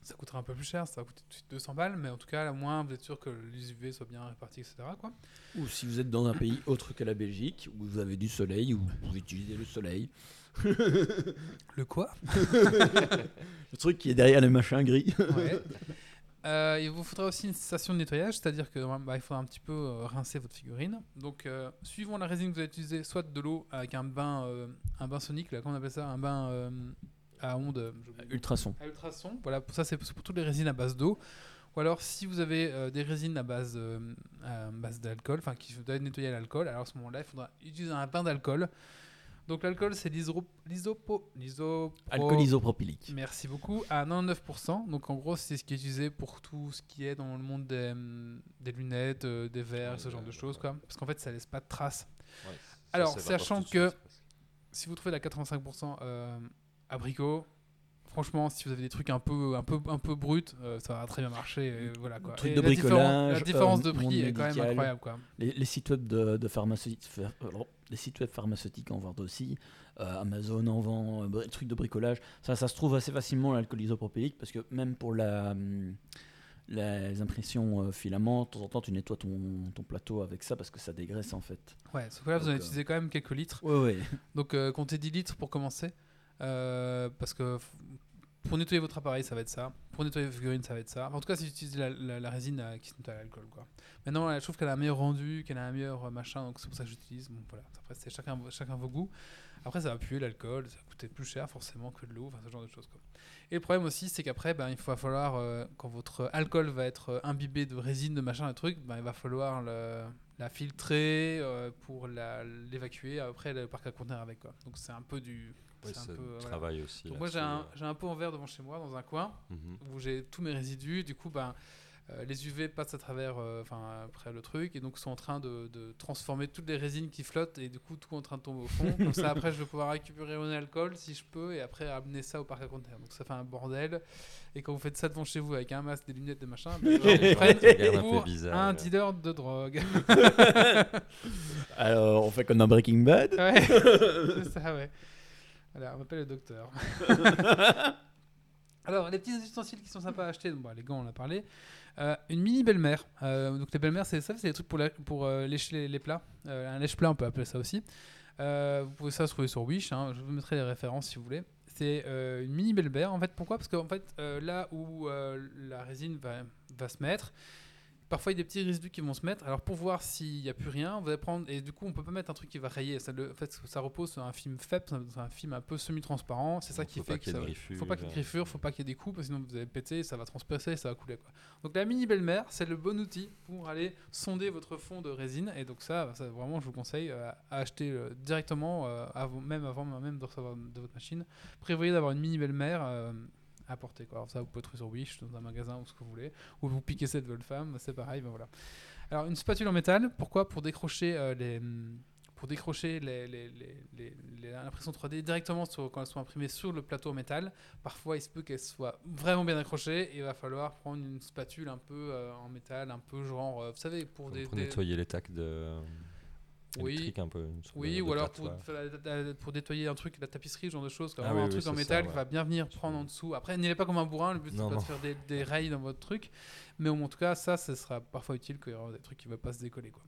S1: Ça coûtera un peu plus cher, ça va coûter 200 balles, mais en tout cas, au moins, vous êtes sûr que les UV soient bien répartis, etc. Quoi.
S2: Ou si vous êtes dans un pays autre que la Belgique, où vous avez du soleil, où vous utilisez le soleil.
S1: Le quoi?
S2: Le truc qui est derrière les machins gris.
S1: Ouais. Euh, il vous faudra aussi une station de nettoyage, c'est-à-dire que bah, il faudra un petit peu euh, rincer votre figurine. Donc, euh, suivant la résine que vous allez utiliser, soit de l'eau avec un bain, euh, un bain sonique, là, comment on appelle ça, un bain euh, à onde, euh.
S2: Ultrason.
S1: à ultrasons. Voilà, pour ça c'est pour toutes les résines à base d'eau. Ou alors, si vous avez euh, des résines à base, euh, à base d'alcool, enfin qui doivent nettoyer à l'alcool, alors à ce moment-là, il faudra utiliser un bain d'alcool. Donc l'alcool, c'est l'isopo... l'iso-
S2: Alcool isopropylique.
S1: Merci beaucoup. À 99%. Donc en gros, c'est ce qui est utilisé pour tout ce qui est dans le monde des, des lunettes, euh, des verres,
S3: Ouais,
S1: ce genre de choses.
S3: ouais.
S1: Quoi. Parce qu'en fait, ça laisse pas de traces. Alors, sachant que-. Si vous trouvez la 85% euh, abricot, franchement, si vous avez des trucs un peu, un peu, un peu bruts, euh, ça va très bien marcher. et voilà, quoi.
S2: Truc
S1: Et
S2: de
S1: la
S2: bricolage,
S1: La différence
S2: euh,
S1: de prix est quand même incroyable. Quoi.
S2: Les, les sites web de, de pharmaceuti- fer- alors, les sites web pharmaceutiques en vendent aussi. Euh, Amazon en vend, euh, trucs de bricolage. Ça, ça se trouve assez facilement l'alcool isopropylique parce que même pour la, hum, les impressions euh, filaments, de temps en temps, tu nettoies ton, ton plateau avec ça parce que ça dégraisse en fait.
S1: Ouais, sauf que là, vous en
S2: euh,
S1: utilisez quand même quelques litres.
S2: Ouais, ouais.
S1: Donc euh, comptez 10 litres pour commencer. Euh, parce que pour nettoyer votre appareil, ça va être ça. Pour nettoyer vos figurines, ça va être ça. En tout cas, si vous utilisez la, la- résine euh, qui se nettoie à l'alcool. Quoi. Maintenant, là, je trouve qu'elle a un meilleur rendu, qu'elle a un meilleur euh, machin, donc c'est pour ça que j'utilise. Bon, voilà. Après, c'est chacun, chacun vos goûts. Après, ça va puer l'alcool, ça va coûter plus cher forcément que de l'eau, enfin ce genre de choses. Quoi. Et le problème aussi, c'est qu'après, ben, il va falloir, euh, quand votre alcool va être euh, imbibé de résine, de machin, de trucs, ben, il va falloir le- la filtrer euh, pour l'évacuer après le parc à conteneurs avec. Quoi. Donc c'est un peu du.
S3: Ouais,
S1: c'est un peu,
S3: du
S1: voilà.
S3: travail aussi.
S1: Donc moi j'ai un, j'ai un pot en verre devant chez moi dans un coin
S3: euh. Mhm.
S1: où j'ai tous mes résidus. Du coup, ben, euh, les UV passent à travers, euh, enfin après le truc, et donc sont en train de, de transformer toutes les résines qui flottent et du coup tout en train de tomber au fond. Comme ça après je vais pouvoir récupérer mon alcool si je peux et après amener ça au parc à conteneurs. Donc ça fait un bordel. Et quand vous faites ça devant chez vous avec un masque, des lunettes, des machins, ben, genre,
S3: un peu
S1: pour
S3: bizarre,
S1: un dealer de drogue.
S2: Alors, on fait comme dans Breaking Bad.
S1: Ouais, c'est ça, ouais. Voilà, on m'appelle le docteur. Alors, les petits ustensiles qui sont sympas à acheter, donc, bah, les gants, on en a parlé. Euh, une mini belle-mère. Euh, donc, les belles-mères, c'est ça, c'est des trucs pour, la- pour euh, lécher les, les plats. Un lèche-plat, on peut appeler ça aussi. Vous pouvez ça se trouver sur Wish, hein, je vous mettrai les références si vous voulez. C'est une mini belle-mère, en fait. Pourquoi? Parce que en fait, là où la résine va, va se mettre, parfois il y a des petits résidus qui vont se mettre. Alors pour voir s'il n'y a plus rien, vous allez prendre et du coup on peut pas mettre un truc qui va rayer. Ça, le, en fait, ça repose sur un film faible, c'est un film un peu semi-transparent. C'est ça qui fait que
S3: qu'il y ait
S1: ça,
S3: de griffures,
S1: faut pas qu'il y ait de
S3: euh.
S1: griffures, faut pas qu'il y ait des coups, parce que sinon vous allez péter, ça va transpercer, ça va couler quoi. Donc la mini belle-mère, c'est le bon outil pour aller sonder votre fond de résine et donc ça, ça vraiment je vous conseille euh, à acheter euh, directement, euh, avant, même avant même de recevoir de votre machine. Prévoyez d'avoir une mini belle-mère. Euh, à porter quoi. Alors ça vous pouvez trouver sur Wish, dans un magasin ou ce que vous voulez, ou vous piquez cette votre femme, c'est pareil, ben voilà. Alors une spatule en métal, pourquoi? Pour décrocher euh, les pour décrocher les, les, les, les- les impressions 3D directement sur, quand elles sont imprimées sur le plateau en métal. Parfois, il se peut qu'elles soient vraiment bien accrochées et il va falloir prendre une spatule un peu euh, en métal, un peu genre, euh, vous savez, pour
S3: Comme
S1: des,
S3: pour
S1: des-
S3: nettoyer les tacs de...
S1: Oui.
S3: électriques un peu. une sorte
S1: oui,
S3: de-
S1: ou
S3: de
S1: alors
S3: plate,
S1: pour,
S3: ouais.
S1: pour nettoyer un truc, la tapisserie, ce genre de choses.
S3: Ah oui,
S1: un
S3: oui,
S1: truc en métal
S3: ça,
S1: qui va bien venir prendre en dessous. Après, n'y allez pas comme un bourrin, le but c'est pas de faire des, des rails dans votre truc. Mais en tout cas, ça, ce sera parfois utile qu'il y aura des trucs qui ne vont pas se décoller. Quoi.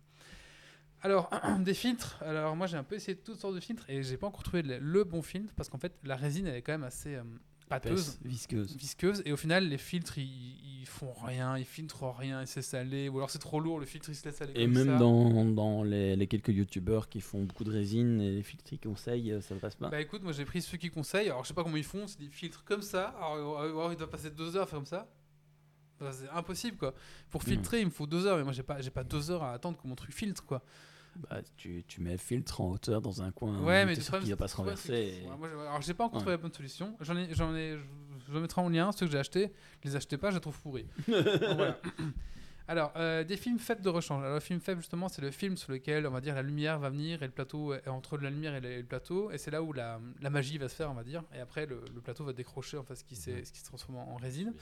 S1: Alors, des filtres. Alors, moi, j'ai un peu essayé toutes sortes de filtres et j'ai pas encore trouvé le, le bon filtre parce qu'en fait, la résine, elle est quand même assez euh, pâteuse
S2: visqueuse.
S1: visqueuse et au final les filtres ils, ils font rien ils filtrent rien ils se laissent aller ou alors c'est trop lourd le filtre il se laisse aller
S2: Et
S1: comme
S2: même
S1: ça.
S2: dans, dans les, les quelques youtubeurs qui font beaucoup de résine et les filtres qu'ils conseillent, euh, ça ne passe pas.
S1: Bah écoute, moi j'ai pris ceux qui conseillent. Alors je sais pas comment ils font, c'est des filtres comme ça. Alors, alors, il doit passer deux heures à faire comme ça. Bah, c'est impossible quoi. Pour
S2: Hmm.
S1: filtrer, il me faut deux heures, mais moi j'ai pas, j'ai pas deux heures à attendre que mon truc filtre quoi.
S2: Bah, tu, tu mets filtre en hauteur dans un coin.
S1: ouais, mais le
S2: sûr qu'il va pas se
S1: ouais,
S2: renverser. et-
S1: ouais, moi, alors j'ai pas encore
S2: Ouais.
S1: trouvé la bonne solution. J'en ai, j'en ai, je, le mettrai en lien ceux que j'ai achetés. Les achetais pas, je les trouve pourris. Donc, voilà. Alors, euh, des films faibles de rechange. Alors, le film faible, justement, c'est le film sur lequel, on va dire, la lumière va venir et le plateau est entre la lumière et le, et le plateau. Et c'est là où la, la magie va se faire, on va dire. Et après, le, le plateau va décrocher, en fait, ce qui,
S3: Mhm.
S1: ce qui se transforme en en résine.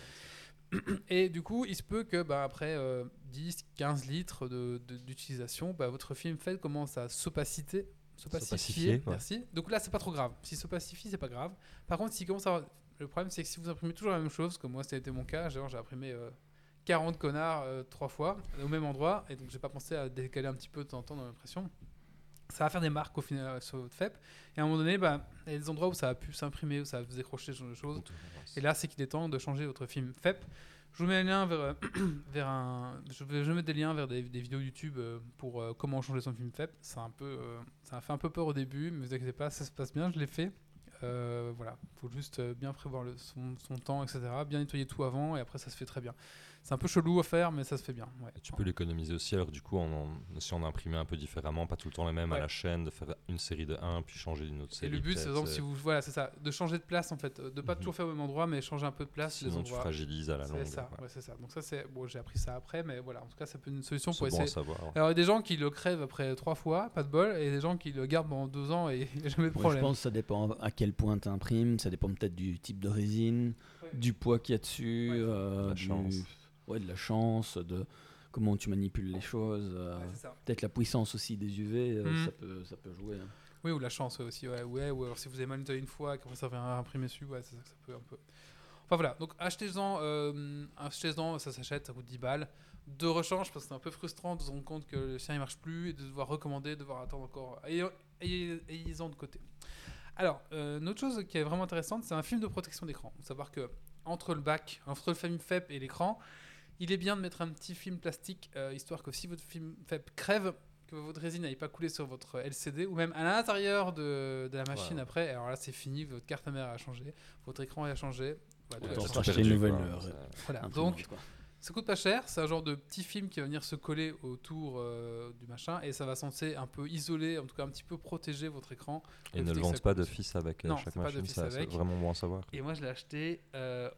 S1: Et du coup, il se peut que, bah, après euh, 10, 15 litres de- de- d'utilisation, bah, votre film faible commence à s'opaciter.
S3: S'opacifier, ouais.
S1: merci. Donc là, c'est pas trop grave. S'il s'opacifie, c'est pas grave. Par contre, s'il commence à Le problème, c'est que si vous imprimez toujours la même chose, comme moi, ça a été mon cas, j'ai imprimé euh, 40 connards euh, trois fois au même endroit, et donc j'ai pas pensé à décaler un petit peu de temps en temps dans l'impression. Ça va faire des marques au final euh, sur votre FEP. Et à un moment donné, bah, il y a des endroits où ça a pu s'imprimer, où ça va vous décrocher ce genre de choses. Et là, c'est qu'il est temps de changer votre film FEP. Je vous mets un lien vers, euh, vers un. Je vais, mettre des liens vers des, des vidéos YouTube euh, pour euh, comment changer son film FEP. C'est un peu, euh, ça a fait un peu peur au début, mais vous inquiétez pas, ça se passe bien. Je l'ai fait. Voilà, faut juste bien prévoir le- son, son temps, etc. Bien nettoyer tout avant, et après ça se fait très bien. C'est un peu chelou à faire, mais ça se fait bien. ouais.
S3: Et tu peux l'économiser aussi, alors du coup, en, en essayant d'imprimer un peu différemment, pas tout le temps les mêmes
S1: Ouais.
S3: à la chaîne, de faire une série de 1, puis changer d'une autre
S1: Et
S3: série.
S1: le but, c'est exemple,
S3: euh,
S1: si vous, voilà, c'est ça, de changer de place en fait, euh, de pas
S3: Mhm.
S1: toujours faire au même endroit, mais changer un peu de place les
S3: Sinon, tu
S1: endroits.
S3: fragilises à la longue.
S1: C'est ça,
S3: ouais.
S1: ouais, c'est ça. Donc ça, c'est bon, j'ai appris ça après, mais voilà, en tout cas, ça peut être une solution
S3: C'est
S1: pour
S3: bon
S1: essayer.
S3: savoir.
S1: Alors, il y a des gens qui le crèvent après trois fois, pas de bol, et des gens qui le gardent pendant deux ans et il n'y a jamais de
S2: Ouais, je
S1: problème.
S2: pense que ça dépend à quel point tu imprimes, ça dépend peut-être du type de résine,
S1: Ouais.
S2: du poids qu'il y a dessus,
S1: Ouais.
S2: euh,
S3: La
S2: du-
S3: chance.
S2: Ouais, de la chance, de comment tu manipules les choses, euh,
S1: Ouais,
S2: peut-être la puissance aussi des UV, euh,
S1: Mhm.
S2: ça, peut, ça peut jouer. hein.
S1: Oui, ou la chance aussi, ouais, ouais, ou alors si vous avez mal une fois, qu'après ça vient imprimer dessus, ouais, c'est ça que ça peut un peu. Enfin voilà, donc achetez-en, euh, achetez-en, ça s'achète, ça coûte 10 balles. De rechange, parce que c'est un peu frustrant de se rendre compte que le sien il marche plus et de devoir recommander, de devoir attendre encore. Ayez- ayez- Ayez-en de côté. Alors, euh, une autre chose qui est vraiment intéressante, c'est un film de protection d'écran. Faut savoir que entre le bac, entre le film FEP et l'écran, il est bien de mettre un petit film plastique, euh, histoire que si votre film FEP crève, que votre résine n'aille pas couler sur votre LCD ou même à l'intérieur de, de la machine
S3: Ouais.
S1: après. Alors là, c'est fini, votre carte mère a changé, votre écran a changé. Voilà,
S2: Autant une nouvelle, euh,
S1: Voilà. Donc,
S2: quoi.
S1: ça coûte pas cher. C'est un genre de petit film qui va venir se coller autour euh, du machin et ça va censé un peu isoler, en tout cas un petit peu protéger votre écran.
S3: Et ne le
S1: ça
S3: pas
S1: coûte.
S3: d'office avec euh,
S1: Non,
S3: chaque machine, c'est
S1: avec.
S3: vraiment bon à savoir.
S1: Et moi, je l'ai acheté. euh,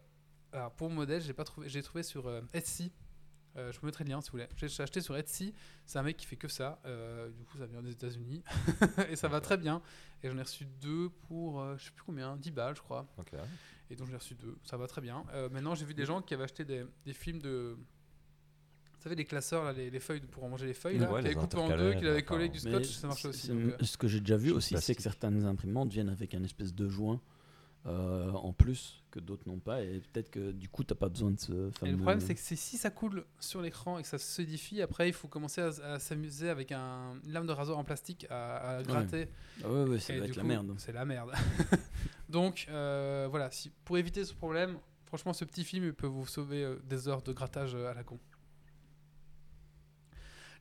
S1: alors, pour mon modèle, j'ai pas trouvé. J'ai trouvé sur euh, Etsy. Euh, je vous mettrai le lien si vous voulez. J'ai acheté sur Etsy. C'est un mec qui fait que ça. Euh, du coup, ça vient des États-Unis et ça va très bien. Et j'en ai reçu deux pour euh, je sais plus combien, 10 balles, je crois.
S3: Ok.
S1: Et donc j'ai reçu deux. Ça va très bien. Euh, maintenant, j'ai vu des gens qui avaient acheté des, des films de. Vous savez, les classeurs, là, les, les feuilles pour ranger les feuilles, là,
S3: Ouais,
S1: qui
S3: les
S1: avaient coupé en deux, qui avaient
S3: enfin,
S1: collé avec du scotch, ça marchait aussi. donc,
S2: Ce que j'ai déjà vu aussi, c'est que certaines imprimantes viennent avec un espèce de joint euh, en plus que d'autres n'ont pas, et peut-être que du coup, tu n'as pas besoin de ce
S1: Et
S2: fameux.
S1: le problème, c'est que si ça coule sur l'écran et que ça se solidifie, après, il faut commencer à, à s'amuser avec un, une lame de rasoir en plastique à, à gratter.
S2: Ah ouais, ouais, ça
S1: Et
S2: va être la merde.
S1: C'est la merde. Donc, euh, voilà, si, pour éviter ce problème, franchement, ce petit film il peut vous sauver euh, des heures de grattage à la con.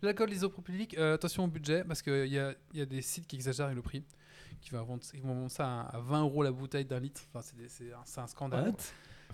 S1: L'alcool isopropylique, attention au budget, parce qu'il y a, y a des sites qui exagèrent avec le prix, qui vont vendre, ils vont vendre ça à, à 20 euros la bouteille d'un litre. Enfin, c'est un, scandale.
S2: What?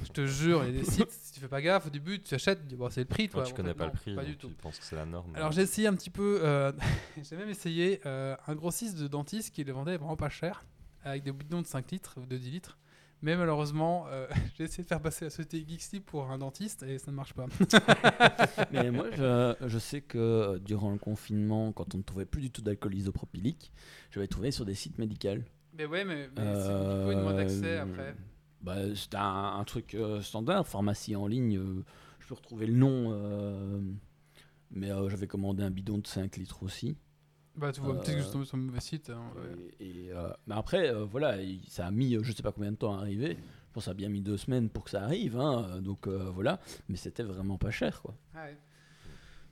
S1: Je te jure, il y a des sites, si tu fais pas gaffe, au début, tu achètes, tu dis, bon, c'est le prix, toi.
S3: Tu
S1: En
S3: connais
S1: fait,
S3: pas
S1: non,
S3: le prix,
S1: Pas du tout.
S3: tu penses que c'est la norme.
S1: Alors j'ai essayé un petit peu, euh, j'ai même essayé euh, un grossiste de dentiste qui le vendait vraiment pas cher, avec des bidons de 5 litres ou de 10 litres. Mais malheureusement, euh, j'ai essayé de faire passer la société Geeksy pour un dentiste et ça ne marche pas.
S2: Mais moi, je, je sais que euh, durant le confinement, quand on ne trouvait plus du tout d'alcool isopropylique, j'avais trouvé sur des sites médicaux.
S1: mais ouais, mais, mais c'est beaucoup une demande d'accès
S2: Euh,
S1: après.
S2: Bah, c'était un, un truc euh, standard, pharmacie en ligne. euh, je peux retrouver le nom, euh, mais euh, j'avais commandé un bidon de 5 litres aussi.
S1: Bah tu vois, peut-être que
S2: euh,
S1: je suis tombé sur le mauvais site. hein, ouais.
S2: Et, et, euh, mais après, euh, voilà, il- ça a mis, euh, je sais pas combien de temps à arriver. Je pense que ça a bien mis deux semaines pour que ça arrive. hein, euh, donc euh, voilà, mais c'était vraiment pas cher, quoi.
S1: Ah ouais.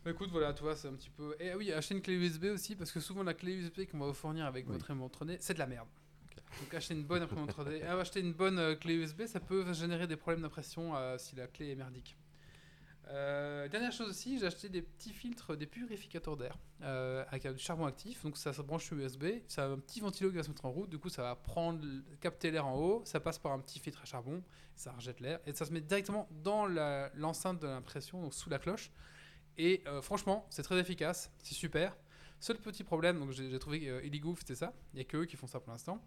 S1: Bah, écoute, voilà, tu vois, c'est un petit peu. Et ah oui, acheter une clé USB aussi, parce que souvent la clé USB qu'on va vous fournir avec
S2: Oui.
S1: votre imprimante 3D, c'est de la merde. Donc acheter une bonne imprimante 3D, ah, acheter une bonne euh, clé USB, ça peut générer des problèmes d'impression euh, si la clé est merdique. Euh, dernière chose aussi, j'ai acheté des petits filtres, des purificateurs d'air euh, avec du charbon actif. Donc ça se branche sur USB, ça a un petit ventilo qui va se mettre en route. Du coup, ça va prendre, capter l'air en haut, ça passe par un petit filtre à charbon, ça rejette l'air et ça se met directement dans l'enceinte de l'impression, donc sous la cloche. Et euh, franchement, c'est très efficace, c'est super. Seul petit problème, donc j'ai j'ai trouvé euh, Illigo, c'était ça. Il n'y a que eux qui font ça pour l'instant.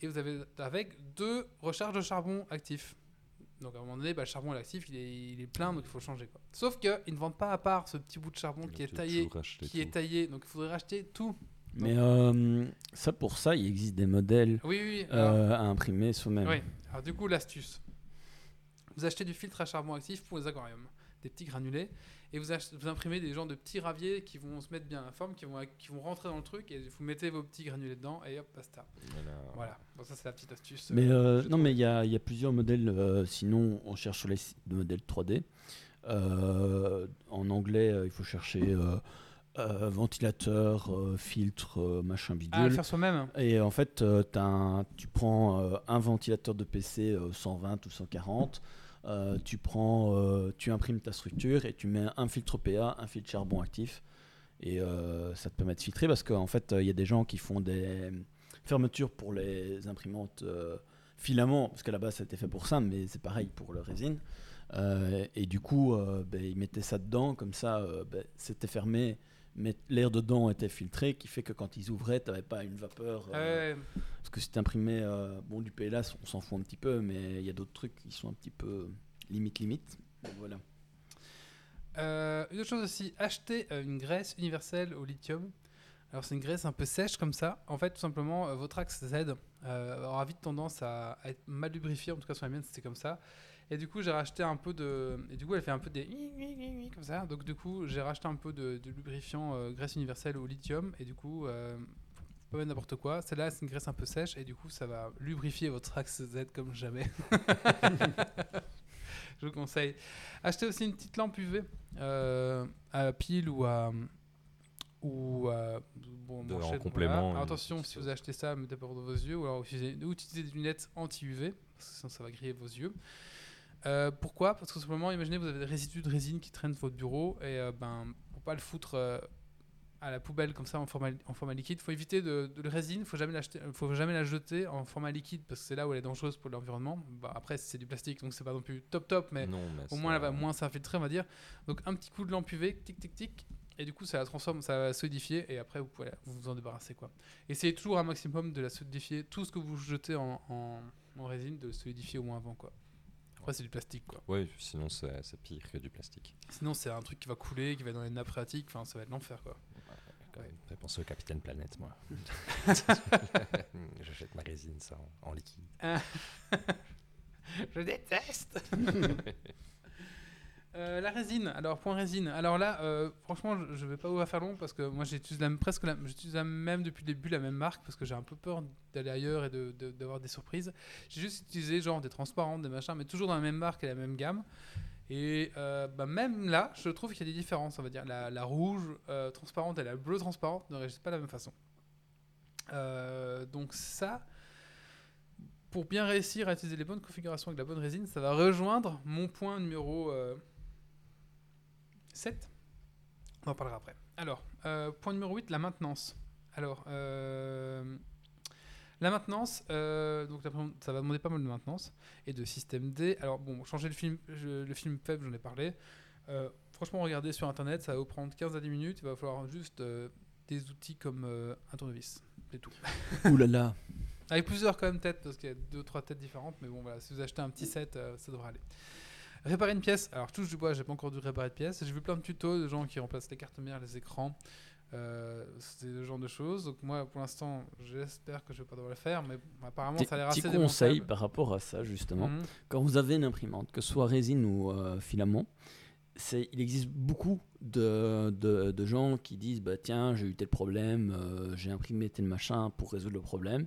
S1: Et vous avez avec deux recharges de charbon actifs. Donc à un moment donné, bah, le charbon est actif, il est, il est plein, donc il faut changer. Quoi. Sauf qu'ils ne vendent pas à part ce petit bout de charbon qui est taillé, qui est taillé, donc il faudrait racheter tout.
S2: Mais euh, ça, pour ça, il existe des modèles
S1: Oui, oui.
S2: euh, à imprimer soi-même.
S1: Oui. Alors du coup, l'astuce. Vous achetez du filtre à charbon actif pour les aquariums, des petits granulés, et vous, imprimez des genres de petits raviers qui vont se mettre bien à la forme, qui vont, qui vont rentrer dans le truc, et vous mettez vos petits granulés dedans, et hop, basta.
S3: Voilà.
S1: Voilà. Bon, ça c'est la petite astuce.
S2: Mais euh, non,
S1: trouve.
S2: mais il y a, il y a plusieurs modèles. euh, sinon, on cherche sur les modèles 3D. Euh, en anglais, euh, il faut chercher euh, euh, ventilateur, euh, filtre, euh, machin bidule.
S1: Ah, le faire soi-même
S2: Et en fait, euh, t'as un- tu prends euh, un ventilateur de PC euh, 120 ou 140. Euh, tu prends, euh, tu imprimes ta structure et tu mets un filtre PA, un filtre charbon actif. Et euh, ça te permet de filtrer parce qu'en fait, il y a des gens qui font des fermetures pour les imprimantes filaments, parce qu'à la base, ça a été fait pour ça, mais c'est pareil pour le résine. Et du coup, ben, ils mettaient ça dedans, comme ça, ben, c'était fermé, mais l'air dedans était filtré, qui fait que quand ils ouvraient, tu n'avais pas une vapeur. euh,
S1: Ouais,
S2: parce que si tu imprimé, euh, bon, du PLA, on s'en fout un petit peu, mais il y a d'autres trucs qui sont un petit peu limite limite. Donc voilà.
S1: Euh, une autre chose aussi, acheter une graisse universelle au lithium. Alors c'est une graisse un peu sèche comme ça. En fait, tout simplement, votre axe Z aura vite tendance à, à être mal lubrifié. En tout cas, sur la mienne, c'était comme ça. Et du coup, j'ai racheté un peu de. Et du coup, elle fait un peu des. comme ça. Donc, du coup, j'ai racheté un peu de, de lubrifiant euh, graisse universelle au lithium. Et du coup, euh, pas n'importe quoi. Celle-là, c'est une graisse un peu sèche. Et du coup, ça va lubrifier votre axe Z comme jamais. Je vous conseille. Achetez aussi une petite lampe UV euh, à pile ou à. Ou à. Bon,
S3: De- en complément,
S1: voilà. attention, si vous achetez ça, mettez pas dans vos yeux. Ou alors utilisez, utilisez des lunettes anti-UV. Parce que sinon, ça va griller vos yeux. Euh, pourquoi? Parce que simplement, imaginez, vous avez des résidus de résine qui traînent sur votre bureau. Et euh, ben, pour pas le foutre. euh, à la poubelle comme ça en format, en format liquide. Il faut éviter de, de le résine, il faut jamais l'acheter, faut jamais la jeter en format liquide parce que c'est là où elle est dangereuse pour l'environnement. Bah, après c'est du plastique donc c'est pas non plus top top mais
S3: non, mais
S1: au moins elle va moins s'infiltrer on va dire. Donc un petit coup de lampe UV, tic tic tic et du coup ça la transforme, ça va solidifier et après vous pouvez vous, vous en débarrasser quoi. Essayez toujours un maximum de la solidifier, tout ce que vous jetez en, en, en résine de le solidifier au moins avant quoi. Après c'est du plastique quoi.
S3: Ouais, sinon c'est pire que du plastique.
S1: Sinon c'est un truc qui va couler, qui va dans les nappes phréatiques, enfin ça va être l'enfer quoi.
S3: Même. Fait penser au Capitaine Planète, moi. J'achète ma résine, ça, en, en liquide.
S1: Je déteste. Euh, la résine, alors point résine. Alors là, euh, franchement, je, je vais pas vous faire long parce que moi j'utilise la, la, même depuis le début la même marque parce que j'ai un peu peur d'aller ailleurs et de- de- d'avoir des surprises. J'ai juste utilisé genre des transparentes, des machins, mais toujours dans la même marque et la même gamme. Et euh, bah, même là, je trouve qu'il y a des différences. On va dire la, rouge transparente et la bleue transparente ne réagissent pas de la même façon. Donc ça, pour bien réussir à utiliser les bonnes configurations avec la bonne résine, ça va rejoindre mon point numéro 7. On en parlera après. Alors, euh, point numéro 8, la maintenance. Alors, euh, la maintenance, euh, donc ça va- demander pas mal de maintenance et de système D. Alors, bon, changer le film, je- le film faible, j'en ai parlé. Franchement, regardez sur internet, ça va vous prendre 15 à 10 minutes. Il va falloir juste des outils comme un tournevis. C'est tout.
S2: Ouh là là.
S1: Avec plusieurs quand même têtes, parce qu'il y a deux trois têtes différentes, mais bon voilà, si vous achetez un petit set, ça devrait aller. Réparer une pièce, alors touche du bois, j'ai pas encore dû réparer de pièce. J'ai vu plein de tutos de gens qui remplacent les cartes mères, les écrans, euh, c'est le genre de choses. Donc moi pour l'instant, j'espère que je vais pas devoir le faire, mais apparemment ça a l'air
S2: Petit
S1: assez
S2: conseil
S1: démontable.
S2: par rapport à ça, justement.
S1: Mhm.
S2: Quand vous avez une imprimante, que ce soit résine ou euh, filament, il existe beaucoup de, de, de gens qui disent bah, Tiens, j'ai eu tel problème, euh, j'ai imprimé tel machin pour résoudre le problème.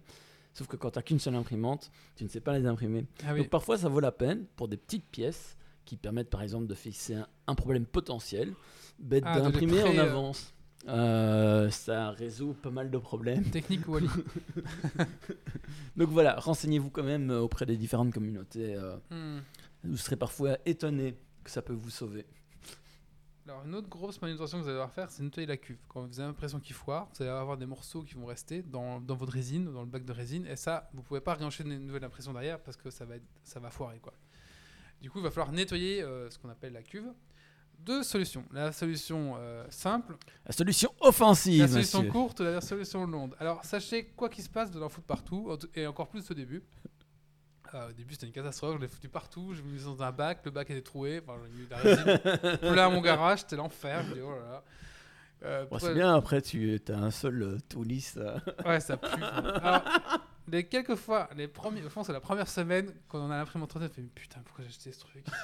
S2: Sauf que quand tu n'as qu'une seule imprimante, tu ne sais pas les imprimer.
S1: Ah oui.
S2: Donc parfois, ça vaut la peine pour des petites pièces qui permettent par exemple de fixer un, un problème potentiel, ben,
S1: Ah,
S2: d'imprimer en
S1: euh.
S2: avance. Euh, ça résout pas mal de problèmes.
S1: Technique ou Ali
S2: Donc voilà, renseignez-vous quand même euh, auprès des différentes communautés. euh,
S1: Hmm.
S2: vous serez parfois étonné que ça peut vous sauver.
S1: Alors, une autre grosse manutention que vous allez devoir faire, c'est nettoyer la cuve. Quand vous avez l'impression qu'il foire, vous allez avoir des morceaux qui vont rester dans, dans votre résine, dans le bac de résine, et ça, vous pouvez pas réenchaîner une nouvelle impression derrière parce que ça va, être- ça va foirer. Quoi. Du coup, il va falloir nettoyer euh, ce qu'on appelle la cuve. Deux solutions. La solution euh, simple,
S2: La solution offensive,
S1: la solution
S2: monsieur.
S1: courte ou la solution longue. Alors, sachez, quoi qu'il se passe, de l'en foutre partout, en tout- et encore plus au début. Euh, au début, c'était une catastrophe. Je l'ai foutu partout. Je l'ai mis dans un bac. Le bac était troué. Enfin, j'ai mis de la résine à mon garage. C'était l'enfer. Je me dis, oh là là. Euh,
S2: Bon, c'est bien, après, tu as un seul euh, tout lisse.
S1: Ouais, ça pue. Alors, les quelques fois, les premiers, je pense que la première semaine, quand on a l'imprimante 3D, on fait putain, pourquoi j'ai acheté ce truc?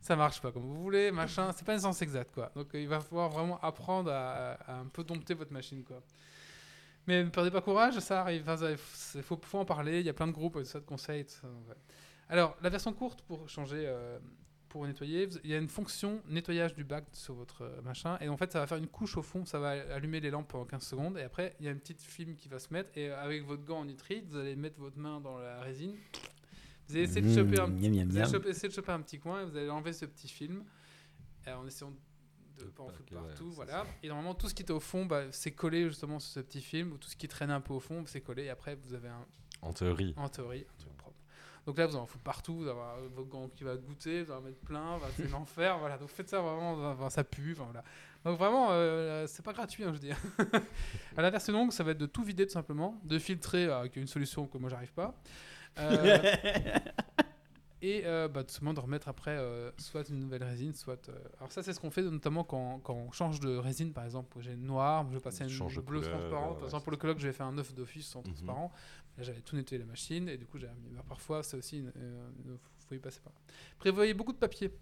S1: Ça marche pas comme vous voulez, machin. C'est pas une science exacte, quoi. Donc, euh, il va falloir vraiment apprendre à, un peu dompter votre machine, quoi. Mais ne perdez pas courage, ça arrive. Il faut, faut en parler. Il y a plein de groupes, de conseils. Alors, la version courte pour changer. euh, pour nettoyer, il y a une fonction nettoyage du bac sur votre euh, machin, et en fait ça va faire une couche au fond, ça va allumer les lampes pendant 15 secondes, et après il y a une petite film qui va se mettre, et euh, avec votre gant en nitrite, vous allez mettre votre main dans la résine, vous allez essayer de choper un,
S2: miam, miam,
S1: vous allez
S2: miam.
S1: choper- essayer de choper un petit coin, et vous allez enlever ce petit film, euh, en essayant de pas en foutre
S3: que- ouais,
S1: partout,
S3: c'est
S1: voilà. Et normalement tout ce qui était au fond, bah, c'est collé justement sur ce petit film, ou tout ce qui traîne un peu au fond, c'est collé, et après vous avez un,
S3: En théorie.
S1: en théorie. Donc là, vous en foutre partout, vous allez avoir votre gant qui va goûter, vous allez en mettre plein, bah, c'est l'enfer, voilà. Donc faites ça vraiment, ça pue, voilà. Donc vraiment, euh, c'est pas gratuit, hein, je veux dire. à la version longue, ça va être de tout vider tout simplement, de filtrer avec une solution que moi j'arrive pas. Euh, et euh, bah, tout simplement de remettre après euh, soit une nouvelle résine, soit. euh, Alors ça, c'est ce qu'on fait notamment quand, quand on change de résine, par exemple. J'ai une noire, je vais passer à une bleue transparente.
S3: ouais,
S1: Par exemple, pour le colloque, j'avais fait un œuf d'office en
S3: Mhm.
S1: transparent. Là, j'avais tout nettoyé la machine et du coup, j'ai mis. bah, parfois, c'est aussi. Une- faut y passer par là. Prévoyez beaucoup de papier.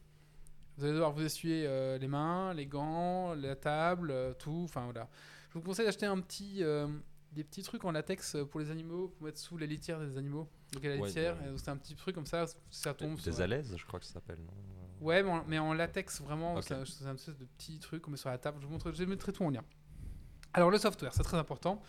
S1: Vous allez devoir vous essuyer euh, les mains, les gants, la table, euh, tout. Enfin voilà. Je vous conseille d'acheter un petit, euh, des petits trucs en latex pour les animaux, pour mettre sous les litières des animaux. Donc à la
S3: Ouais,
S1: litière, c'est un petit truc comme ça, ça tombe.
S3: Des
S1: sur-
S3: alaises, je crois que ça s'appelle, non
S1: Ouais, mais en, mais en latex, vraiment,
S3: Ok.
S1: c'est un, c'est un espèce de petit truc qu'on met sur la table. Je vous montre, je mettrai tout en lien. Alors, le software, c'est très important.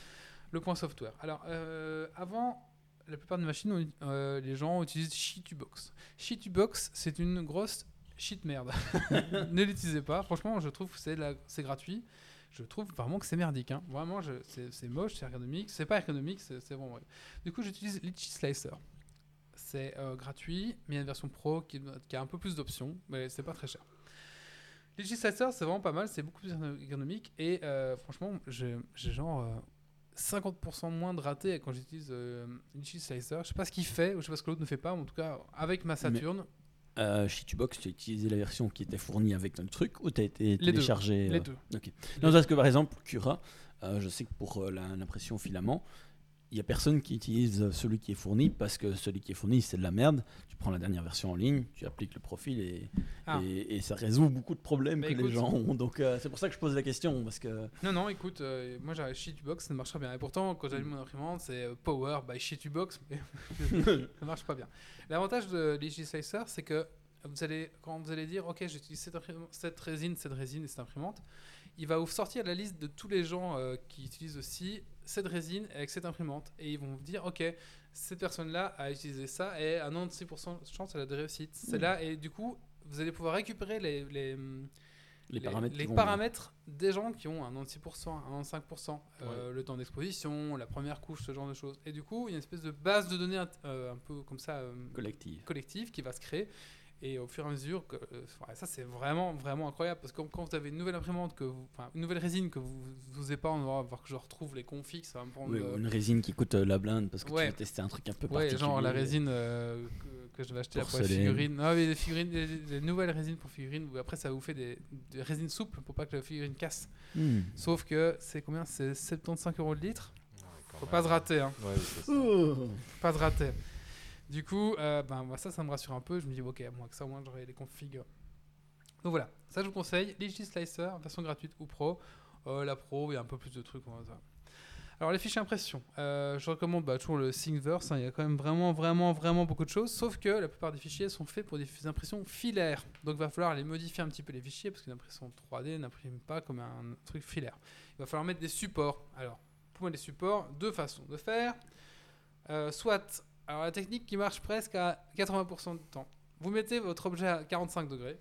S1: Le point software. Alors, euh, avant, la plupart des machines, euh, les gens utilisent Sheetubox. Sheetubox, c'est une grosse shit merde. ne l'utilisez pas. Franchement, je trouve que c'est gratuit. Je trouve vraiment que c'est merdique. hein. Vraiment, c'est moche, c'est ergonomique. C'est pas ergonomique, c'est c'est vraiment. Du coup, j'utilise Litchi Slicer. C'est euh, gratuit, mais il y a une version pro qui, a un peu plus d'options, mais c'est pas très cher. Slicer, c'est vraiment pas mal, c'est beaucoup plus ergonomique et franchement, j'ai genre 50% moins de ratés quand j'utilise euh, Litchi Slicer. Je sais pas ce qu'il fait, ou je sais pas ce que l'autre ne fait pas, mais en tout cas, avec ma Saturn,
S2: Euh, chez Tubox, tu as utilisé la version qui était fournie avec le truc ou tu as été téléchargé
S1: les
S2: euh,
S1: deux.
S2: ok. Non, parce que par exemple, Cura, euh, je sais que pour euh, l'impression filament, il n'y a personne qui utilise celui qui est fourni parce que celui qui est fourni, c'est de la merde. Tu prends la dernière version en ligne, tu appliques le profil et,
S1: Ah.
S2: et, et ça résout beaucoup de problèmes
S1: Bah,
S2: que
S1: écoute.
S2: les gens ont. Donc euh, c'est pour ça que je pose la question. Parce que
S1: Non, non, écoute, euh, moi j'ai Sheetubox, ça marche très bien. Et pourtant, quand j'allume mon imprimante, c'est euh, Power by Sheetubox, mais ça marche pas bien. L'avantage de Legislicer, c'est que vous allez, quand vous allez dire, ok, j'utilise cette, cette résine, cette résine et cette imprimante, il va vous sortir la liste de tous les gens euh, qui utilisent aussi cette résine avec cette imprimante. Et ils vont vous dire, ok, cette personne-là a utilisé ça et à 96% de chance, elle a des réussites. C'est là, et du coup, vous allez pouvoir récupérer les, les,
S2: les, paramètres,
S1: les paramètres des gens qui ont un 96%, un 95%, euh, le temps d'exposition, la première couche, ce genre de choses. Et du coup, il y a une espèce de base de données euh, un peu comme ça euh,
S2: collectifs.
S1: collective qui va se créer. Et au fur et à mesure, que, ouais, ça c'est vraiment vraiment incroyable parce que quand vous avez une nouvelle imprimante, que vous, une nouvelle résine que vous vous pas, on va voir que je retrouve les configs, ça va me prendre.
S2: Oui,
S1: euh,
S2: une résine qui coûte euh, la blinde parce que
S1: Ouais.
S2: tu veux tester un truc un peu
S1: Ouais,
S2: particulier.
S1: genre la résine euh, que, que je vais acheter pour les figurines. Non, mais les figurines, les, les nouvelles résines pour figurines, où après ça vous fait des, des résines souples pour pas que la figurine casse.
S2: Hmm.
S1: Sauf que c'est combien? C'est 75 euros le litre?
S3: Quand
S1: Faut
S3: même.
S1: pas se rater, hein.
S3: Ouais, ça.
S2: Oh.
S1: Faut pas se rater. Du coup, euh, ben, ça, ça me rassure un peu. Je me dis, ok, moi, que ça, au moins, j'aurai les configs. Donc voilà, ça, je vous conseille. Legis Slicer, version gratuite ou pro. Euh, la pro, il y a un peu plus de trucs. dire. Alors, les fichiers impression. Euh, je recommande bah, toujours le Thingiverse. hein, Il y a quand même vraiment, vraiment, vraiment beaucoup de choses. Sauf que la plupart des fichiers sont faits pour des impressions filaires. Donc, il va falloir les modifier un petit peu les fichiers parce qu'une impression 3D n'imprime pas comme un truc filaire. Il va falloir mettre des supports. Alors, pour mettre des supports, deux façons de faire. Soit, alors la technique qui marche presque à 80% du temps. Vous mettez votre objet à 45 degrés.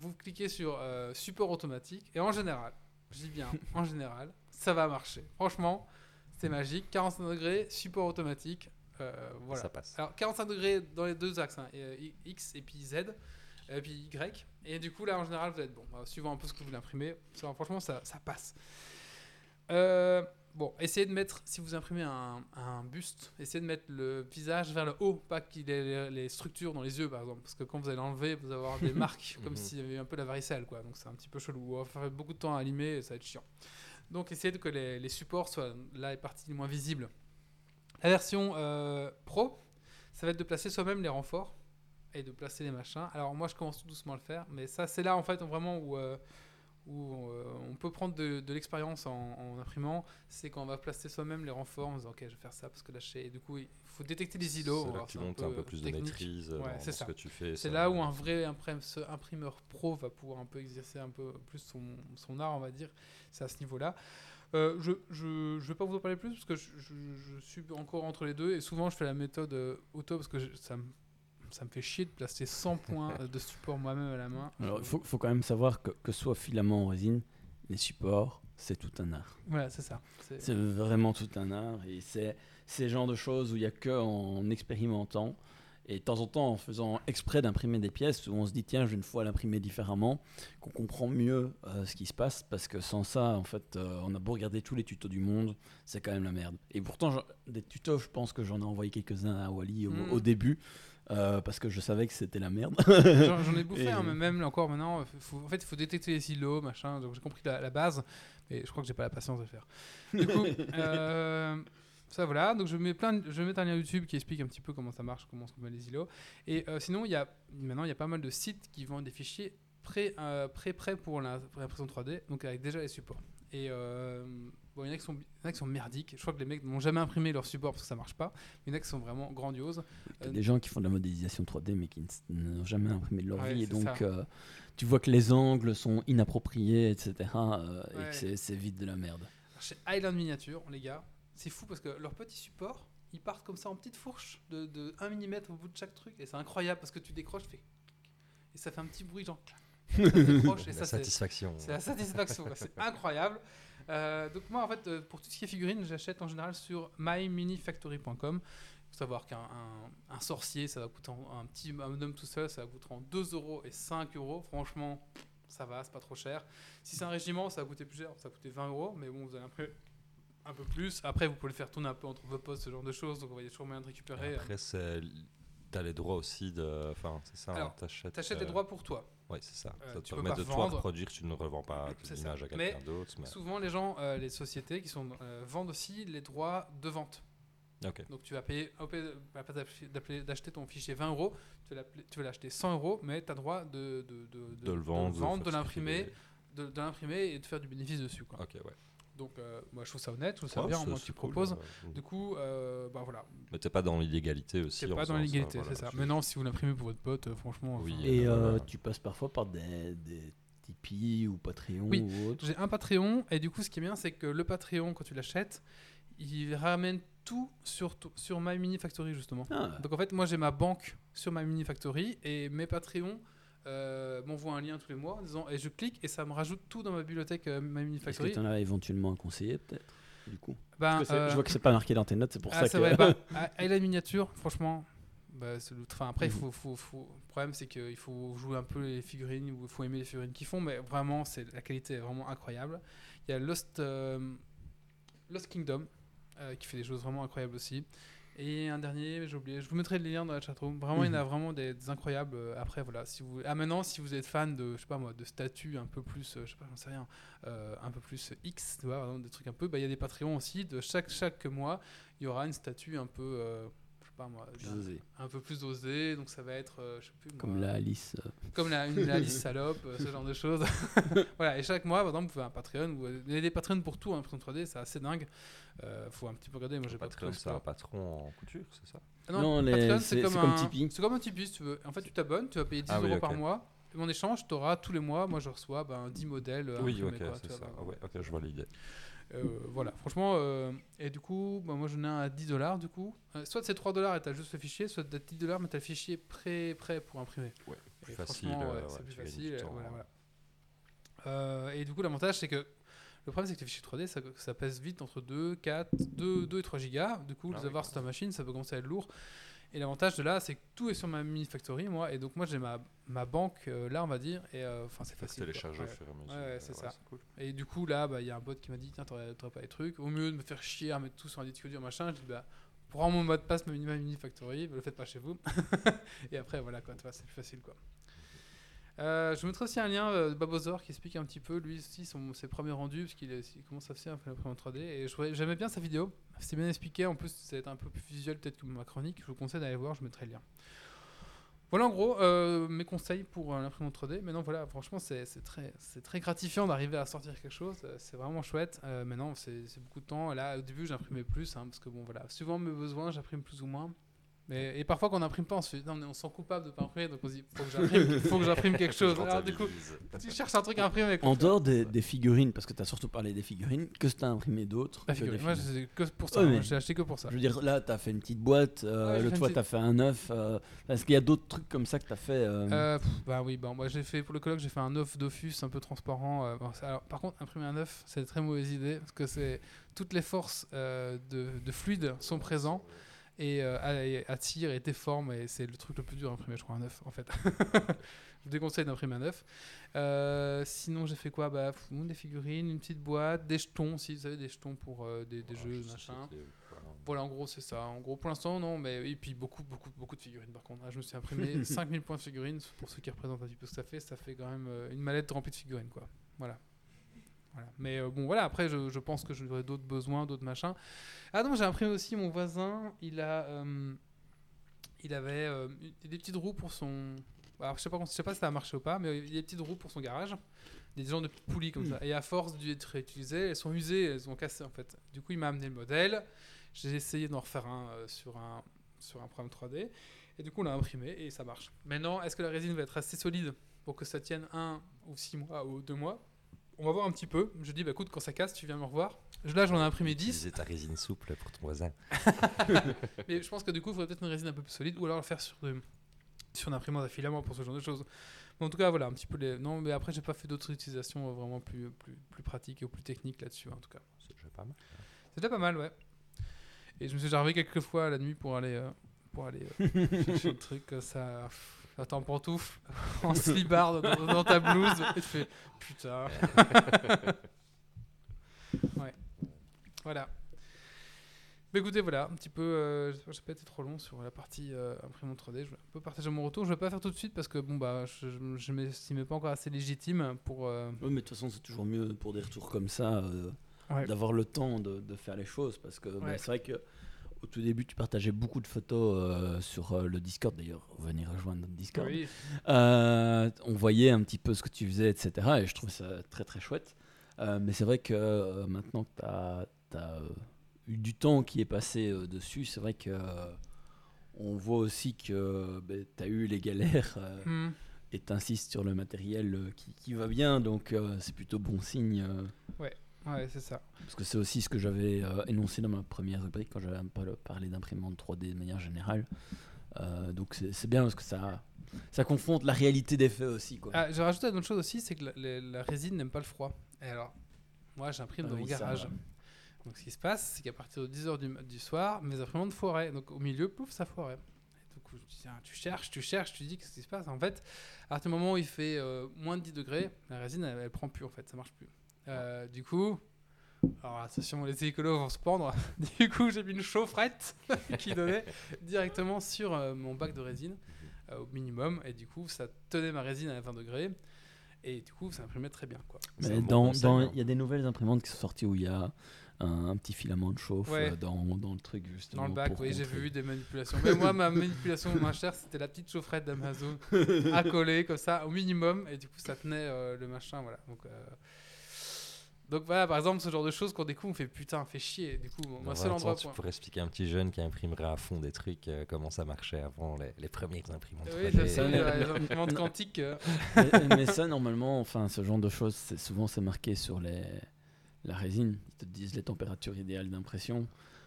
S1: Vous cliquez sur euh, support automatique et en général, je dis bien en général, ça va marcher. Franchement, c'est magique. 45 degrés, support automatique. euh, voilà.
S3: Ça passe.
S1: Alors 45 degrés dans les deux axes, hein, et, euh, X et puis Z, et puis Y. Et du coup là en général vous êtes bon, suivant un peu ce que vous ça, franchement ça, ça passe. Euh, bon, essayez de mettre, si vous imprimez un, un buste, essayez de mettre le visage vers le haut, pas qu'il ait les, structures dans les yeux, par exemple. Parce que quand vous allez l'enlever, vous allez avoir des marques, comme
S3: Mhm.
S1: s'il y avait un peu la varicelle, quoi. Donc c'est un petit peu chelou. On va faire beaucoup de temps à limer et ça va être chiant. Donc essayez de que les, les supports soient là les parties les moins visibles. La version euh, pro, ça va être de placer soi-même les renforts et de placer les machins. Alors moi je commence tout doucement à le faire, mais ça c'est là en fait vraiment où, euh, où euh, on peut prendre de, de l'expérience en, en imprimant, c'est quand on va placer soi-même les renforts en disant ok je vais faire ça parce que là je sais. Et du coup il faut détecter les îlots.
S3: C'est là que tu montes un peu plus de maîtrise euh,
S1: Ouais,
S3: dans,
S1: c'est
S3: dans ce
S1: ça.
S3: que tu fais.
S1: C'est là où un vrai imprimeur pro va pouvoir un peu exercer un peu plus son, son art, on va dire. C'est à ce niveau-là. Euh, je ne vais pas vous en parler plus parce que je, je- je suis encore entre les deux et souvent je fais la méthode auto parce que je- ça, me- ça me fait chier de placer 100 points euh, de support moi-même à la main.
S2: Alors, il faut, faut quand même savoir que, que soit filament en résine, les supports, c'est tout un art.
S1: Voilà, c'est ça. C'est-
S2: vraiment tout un art. Et c'est ces genres de choses où il n'y a que en expérimentant et de temps en temps en faisant exprès d'imprimer des pièces où on se dit tiens, je vais une fois l'imprimer différemment, qu'on comprend mieux euh, ce qui se passe parce que sans ça, en fait, euh, on a beau regarder tous les tutos du monde, c'est quand même la merde. Et pourtant, des tutos, je pense que j'en ai envoyé quelques-uns à Wally au,
S1: Mm.
S2: au début euh, parce que je savais que c'était la merde.
S1: J'en ai bouffé,
S2: Et-
S1: hein, mais même encore maintenant, faut- en fait, il faut détecter les silos, machin. Donc j'ai compris la, la base, mais je crois que j'ai pas la patience de le faire. Du coup, euh, ça voilà. Donc je mets plein, de- je vais mettre un lien YouTube qui explique un petit peu comment ça marche, comment on met les îlots. Et euh, sinon, il y a maintenant il y a pas mal de sites qui vendent des fichiers prêts, euh, prêts, pour l'impression 3D, donc avec déjà les supports. Et euh, bon, il y en a qui sont, il y en a qui sont merdiques. Je crois que les mecs n'ont jamais imprimé leur support parce que ça marche pas. Il y en a qui sont vraiment grandioses.
S2: Il y a
S1: Euh,
S2: des gens qui font de la modélisation 3D mais qui n'ont jamais imprimé de leur
S1: Ouais,
S2: vie et donc euh, tu vois que les angles sont inappropriés etc euh, et que c'est- c'est vite de la merde.
S1: Chez Island Miniature, les gars, c'est fou parce que leurs petits supports, ils partent comme ça en petites fourches de, de 1 mm au bout de chaque truc. Et c'est incroyable parce que tu décroches, tu fais et ça fait un petit bruit genre clac. Ça décroche, et
S3: La
S1: ça,
S3: satisfaction.
S1: c'est la satisfaction. c'est incroyable. Euh, donc moi, en fait, euh, pour tout ce qui est figurines, j'achète en général sur myminifactory.com. Il faut savoir qu'un un- un sorcier, ça va coûter un petit un homme tout seul, ça va coûter en 2 euros et 5 euros. Franchement, ça va, c'est pas trop cher. Si c'est un régiment, ça va coûter plus cher, ça va coûter 20 euros, mais bon, vous allez imprimer un peu plus. Après, vous pouvez le faire tourner un peu entre vos postes, ce genre de choses, donc il y a toujours moyen de récupérer.
S3: Après, c'est t'as les droits aussi de. Enfin, c'est ça.
S1: Alors,
S3: t'achètes.
S1: T'achètes
S3: euh,
S1: les droits pour toi.
S3: Ouais, c'est ça.
S1: Euh,
S3: ça
S1: tu
S3: te permet de toi
S1: vendre.
S3: reproduire, tu ne revends pas tes images à quelqu'un d'autre. Mais...
S1: Souvent, les gens, euh, les sociétés qui sont, euh, vendent aussi les droits de vente. Donc tu vas payer, d'appeler- d'acheter ton fichier 20 euros, tu vas l'acheter 100 euros, mais tu as droit de, de, de,
S3: De le vendre,
S1: de, l'imprimer, de l'imprimer et de faire du bénéfice dessus. Quoi.
S3: Ok, ouais.
S1: Donc euh, moi je trouve ça honnête, je trouve ça
S3: Ouais,
S1: bien,
S3: c'est-
S1: moi que
S3: c'est
S1: tu
S3: cool,
S1: proposes.
S3: euh,
S1: Du coup, euh, bah voilà,
S3: Mais t'es pas dans l'illégalité aussi. en
S1: pas dans
S3: faisant
S1: l'égalité,
S3: voilà,
S1: c'est ça. Maintenant, si vous l'imprimez pour votre pote, euh, franchement,
S3: Oui,
S1: enfin,
S2: Et
S3: euh,
S2: euh,
S3: voilà.
S2: tu passes parfois par des, des Tipeee ou Patreon
S1: Oui.
S2: ou autre.
S1: J'ai un Patreon et du coup, ce qui est bien, c'est que le Patreon, quand tu l'achètes, il ramène tout sur, sur My Mini Factory justement.
S2: Ah,
S1: Donc en fait, moi j'ai ma banque sur My Mini Factory et mes Patreons euh, m'envoient un lien tous les mois en disant et je clique et ça me rajoute tout dans ma bibliothèque euh, Mini
S2: Est-ce que
S1: Factory.
S2: tu en as éventuellement un conseiller peut-être du coup?
S1: Ben,
S2: c'est-
S1: euh,
S2: Je vois que c'est pas marqué dans tes notes, c'est pour
S1: ah,
S2: ça que.
S1: vrai, bah, à- à la miniature, franchement. Bah, le- enfin, après, il
S2: Mhm.
S1: faut, faut, faut- le problème, c'est qu'il faut jouer un peu les figurines, ou il faut aimer les figurines qu'ils font, mais vraiment, c'est la qualité est vraiment incroyable. Il y a Lost, euh, Lost Kingdom, euh, qui fait des choses vraiment incroyables aussi. Et un dernier, j'ai oublié, je vous mettrai les liens dans la chatroom. Vraiment, il y en a
S2: Mhm.
S1: vraiment des, des incroyables. Euh, Après, voilà, si vous... Ah, maintenant, si vous êtes fan de, je sais pas moi, de statues un peu plus, euh, je sais pas, j'en sais rien, euh, un peu plus X, tu vois, des trucs un peu, bah, il y a des Patreons aussi, de chaque, chaque mois, il y aura une statue un peu, euh, pas moi,
S2: Plus
S1: d'un-
S2: osé.
S1: un peu plus osée, donc ça va être, euh, je sais plus,
S2: Comme la Alice. euh,
S1: comme la, une Alice salope, euh, ce genre de choses. voilà, et chaque mois, par exemple, vous pouvez un Patreon, vous- il y a des Patreons pour tout, hein, pour 3D, c'est assez dingue. Euh, faut un petit peu regarder, moi j'ai pas de
S3: Patreon, c'est un patron en couture, c'est ça?
S1: Ah
S2: Non, les-
S1: Patreon,
S2: c'est- comme
S1: un-
S2: Tipeee.
S1: C'est comme un Tipeee, si tu veux. En fait, tu t'abonnes, tu vas payer 10
S3: Ah oui,
S1: euros par mois. Et en échange, tu auras tous les mois, moi je reçois ben, 10 modèles. euh,
S3: Oui,
S1: imprimés,
S3: ok,
S1: quoi,
S3: c'est
S1: tu vois,
S3: ça.
S1: ben,
S3: Ah ouais, ok, je vois l'idée.
S1: Euh, voilà, franchement, euh, et du coup, bah, moi j'en ai un à 10 dollars du coup. Euh, soit c'est 3 dollars et t'as juste le fichier, soit t'as 10 dollars mais t'as le fichier prêt, prêt pour imprimer.
S3: Ouais, plus
S1: Et
S3: facile,
S1: ouais, c'est plus facile.
S3: temps,
S1: voilà,
S3: hein.
S1: voilà. Et du coup, l'avantage c'est que le problème c'est que les fichiers 3D ça, ça pèse vite entre 2, 4, 2, 2 et 3 gigas. Du coup,
S3: Ah
S1: les avoir sur ta machine ça peut commencer à être lourd. Et l'avantage de là, c'est que tout est sur ma mini factory, moi, et donc moi j'ai ma, ma banque euh, là, on va dire, et euh, enfin c'est facile.
S3: télécharger au fur et à mesure.
S1: Ouais, ouais, c'est ça.
S3: cool.
S1: Et du coup, là, bah, il y a un bot qui m'a dit Tiens, t'aurais pas les trucs. Au mieux de me faire chier à mettre tout sur un disque dur, machin, je dis Bah, prends mon mot de passe, ma mini, ma mini factory, le faites pas chez vous. et après, voilà, quoi, tu vois, c'est plus facile, quoi. Euh, je mettrai aussi un lien euh, de Babozor qui explique un petit peu lui aussi son, ses premiers rendus parce qu'il commence à faire un peu l'imprimante 3D et j'aimais bien sa vidéo. C'était bien expliqué. En plus c'est un peu plus visuel peut-être que ma chronique. Je vous conseille d'aller voir je mettrai le lien. Voilà en gros euh, mes conseils pour l'imprimante 3D maintenant voilà franchement c'est c'est très, c'est gratifiant d'arriver à sortir quelque chose. C'est vraiment chouette. Maintenant c'est c'est beaucoup de temps. Là au début j'imprimais plus hein, parce que bon voilà suivant mes besoins j'imprime plus ou moins mais, et parfois quand on n'imprime pas on se fait non, mais on se sent coupable de pas imprimer donc on se dit faut que j'imprime faut que j'imprime quelque chose alors du coup tu cherches un truc à imprimer avec
S2: En dehors des, des figurines, parce que tu as surtout parlé des figurines, que tu as imprimé d'autres
S1: la figurine. Moi,
S2: figurines
S1: c'est que pour ça.
S2: Ouais,
S1: J'ai acheté que pour ça.
S2: Je veux dire, là, tu as fait une petite boîte, euh,
S1: Ouais,
S2: l'autre fois,
S1: petite-
S2: tu as fait un œuf. euh, Est-ce qu'il y a d'autres trucs comme ça que tu as fait euh,
S1: Euh, pff, bah oui, bah, moi j'ai fait pour le colloque, j'ai fait un œuf Dofus un peu transparent. euh, bon, ça- alors, par contre, imprimer un œuf, c'est une très mauvaise idée parce que c'est toutes les forces euh, de, de fluide sont présents et euh, a- et attirent et c'est le truc le plus dur à imprimer, je crois, un œuf en fait. je vous déconseille d'imprimer un œuf. Euh, sinon, j'ai fait quoi? Bah, pff, des figurines, une petite boîte, des jetons, si vous savez, des jetons pour euh, des, des
S3: Ouais,
S1: jeux,
S3: je
S1: machin.
S3: voilà.
S1: Voilà, en gros, c'est ça. En gros, pour l'instant, non, mais et puis beaucoup, beaucoup, beaucoup de figurines par contre. Ah, je me suis imprimé 5000 points de figurines pour ceux qui représentent un petit peu ce que ça fait. Ça fait quand même euh, une mallette remplie de figurines, quoi. Voilà. Voilà. Mais euh, bon, voilà, après, je, je pense que j'aurai d'autres besoins, d'autres machins. Ah non, j'ai imprimé aussi mon voisin. Il a. euh, il avait euh, des petites roues pour son. Alors, je sais pas, je sais pas si ça a marché ou pas, mais il y a des petites roues pour son garage. Des genres de petites poulies comme ça. Et à force d'être réutilisées, elles sont usées, elles ont cassé en fait. Du coup, il m'a amené le modèle. J'ai essayé d'en refaire un sur un sur un programme 3D. Et du coup, on l'a imprimé et ça marche. Maintenant, est-ce que la résine va être assez solide pour que ça tienne un ou six mois ou deux mois? On va voir un petit peu. Je dis, bah écoute, quand ça casse, tu viens me revoir. Là, j'en ai imprimé 10.
S3: Utiliser ta résine souple pour ton voisin.
S1: Mais je pense que du coup, il faudrait peut-être une résine un peu plus solide ou alors le faire sur, de, sur une imprimante à filament pour ce genre de choses. Mais en tout cas, voilà, un petit peu les. Non, mais après, j'ai pas fait d'autres utilisations euh, vraiment plus, plus, plus pratiques ou plus techniques là-dessus, en tout cas.
S3: C'est déjà pas mal.
S1: C'est déjà pas mal, ouais. Et je me suis déjà réveillé quelques fois la nuit pour aller, euh, pour aller euh, chercher le truc, ça. pff, Attends, en pantoufle, en slibard dans, dans ta blouse, et tu fais putain. ouais. Voilà. Mais écoutez, voilà, un petit peu. Euh, j'ai pas été trop long sur la partie euh, imprimante 3D. Je vais un peu partager mon retour. Je vais pas faire tout de suite parce que bon, bah, je, je, je m'estimais pas encore assez légitime pour. euh,
S2: Ouais, mais de toute façon, c'est toujours mieux pour des retours comme ça euh,
S1: Ouais.
S2: d'avoir le temps de, de faire les choses parce que bah,
S1: Ouais.
S2: c'est vrai que au tout début, tu partageais beaucoup de photos euh, sur euh, le Discord. D'ailleurs, venir rejoindre notre Discord.
S1: Oui,
S2: Euh, on voyait un petit peu ce que tu faisais, etc. Et je trouve ça très très chouette. Mais c'est vrai que maintenant que tu as, eu du temps qui est passé dessus, c'est vrai que on voit aussi que tu as eu les galères
S1: Hmm.
S2: et tu insistes sur le matériel qui, qui va bien. Donc c'est plutôt bon signe. euh,
S1: ouais, c'est ça.
S2: parce que c'est aussi ce que j'avais euh, énoncé dans ma première rubrique quand j'avais un peu parlé d'imprimante 3D de manière générale. Euh, donc c'est bien parce que ça, ça confronte la réalité des faits aussi. Quoi.
S1: Ah, j'ai rajouté une autre chose aussi, c'est que la, la- la résine n'aime pas le froid. Et alors, moi j'imprime
S2: Ah
S1: dans
S2: oui,
S1: mon garage. Donc ce qui se passe, c'est qu'à partir de 10h du, du soir, mes imprimantes foiraient. Donc au milieu, pouf, ça foirait. Je ah, tu cherches, tu cherches, tu dis qu'est-ce qui se passe? En fait, à partir du moment où il fait euh, moins de 10 degrés, la résine, elle, elle prend plus en fait, ça marche plus. Euh, du coup, alors attention, les écolos vont se pendre. du coup, j'ai mis une chaufferette qui donnait directement sur euh, mon bac de résine euh, au minimum. Et du coup, ça tenait ma résine à 20 degrés. Et du coup, ça imprimait très bien. Quoi.
S2: Mais
S3: bon hein.
S2: il y a des nouvelles imprimantes qui sont sorties où il y a un, un petit filament de chauffe
S1: Ouais.
S2: dans, dans le truc justement.
S1: Dans le bac, oui, j'ai vu des manipulations. Mais moi, ma manipulation moins chère, c'était la petite chaufferette d'Amazon à coller comme ça au minimum. Et du coup, ça tenait euh, le machin. Voilà. Donc, euh, donc voilà, par exemple, ce genre de choses qu'on découvre, on fait putain, fait chier. Du coup, mon seul
S3: 20 ans,
S1: endroit
S3: tu
S1: pour.
S3: pourrais expliquer à un petit jeune qui imprimerait à fond des trucs, euh, comment ça marchait avant les, les premières imprimantes.
S1: Oui,
S3: 3D.
S1: je sais,
S2: Ça,
S1: les imprimantes quantiques. euh,
S2: mais, mais ça, normalement, enfin, ce genre de choses, c'est- souvent c'est marqué sur les, la résine. Ils te disent les températures idéales d'impression.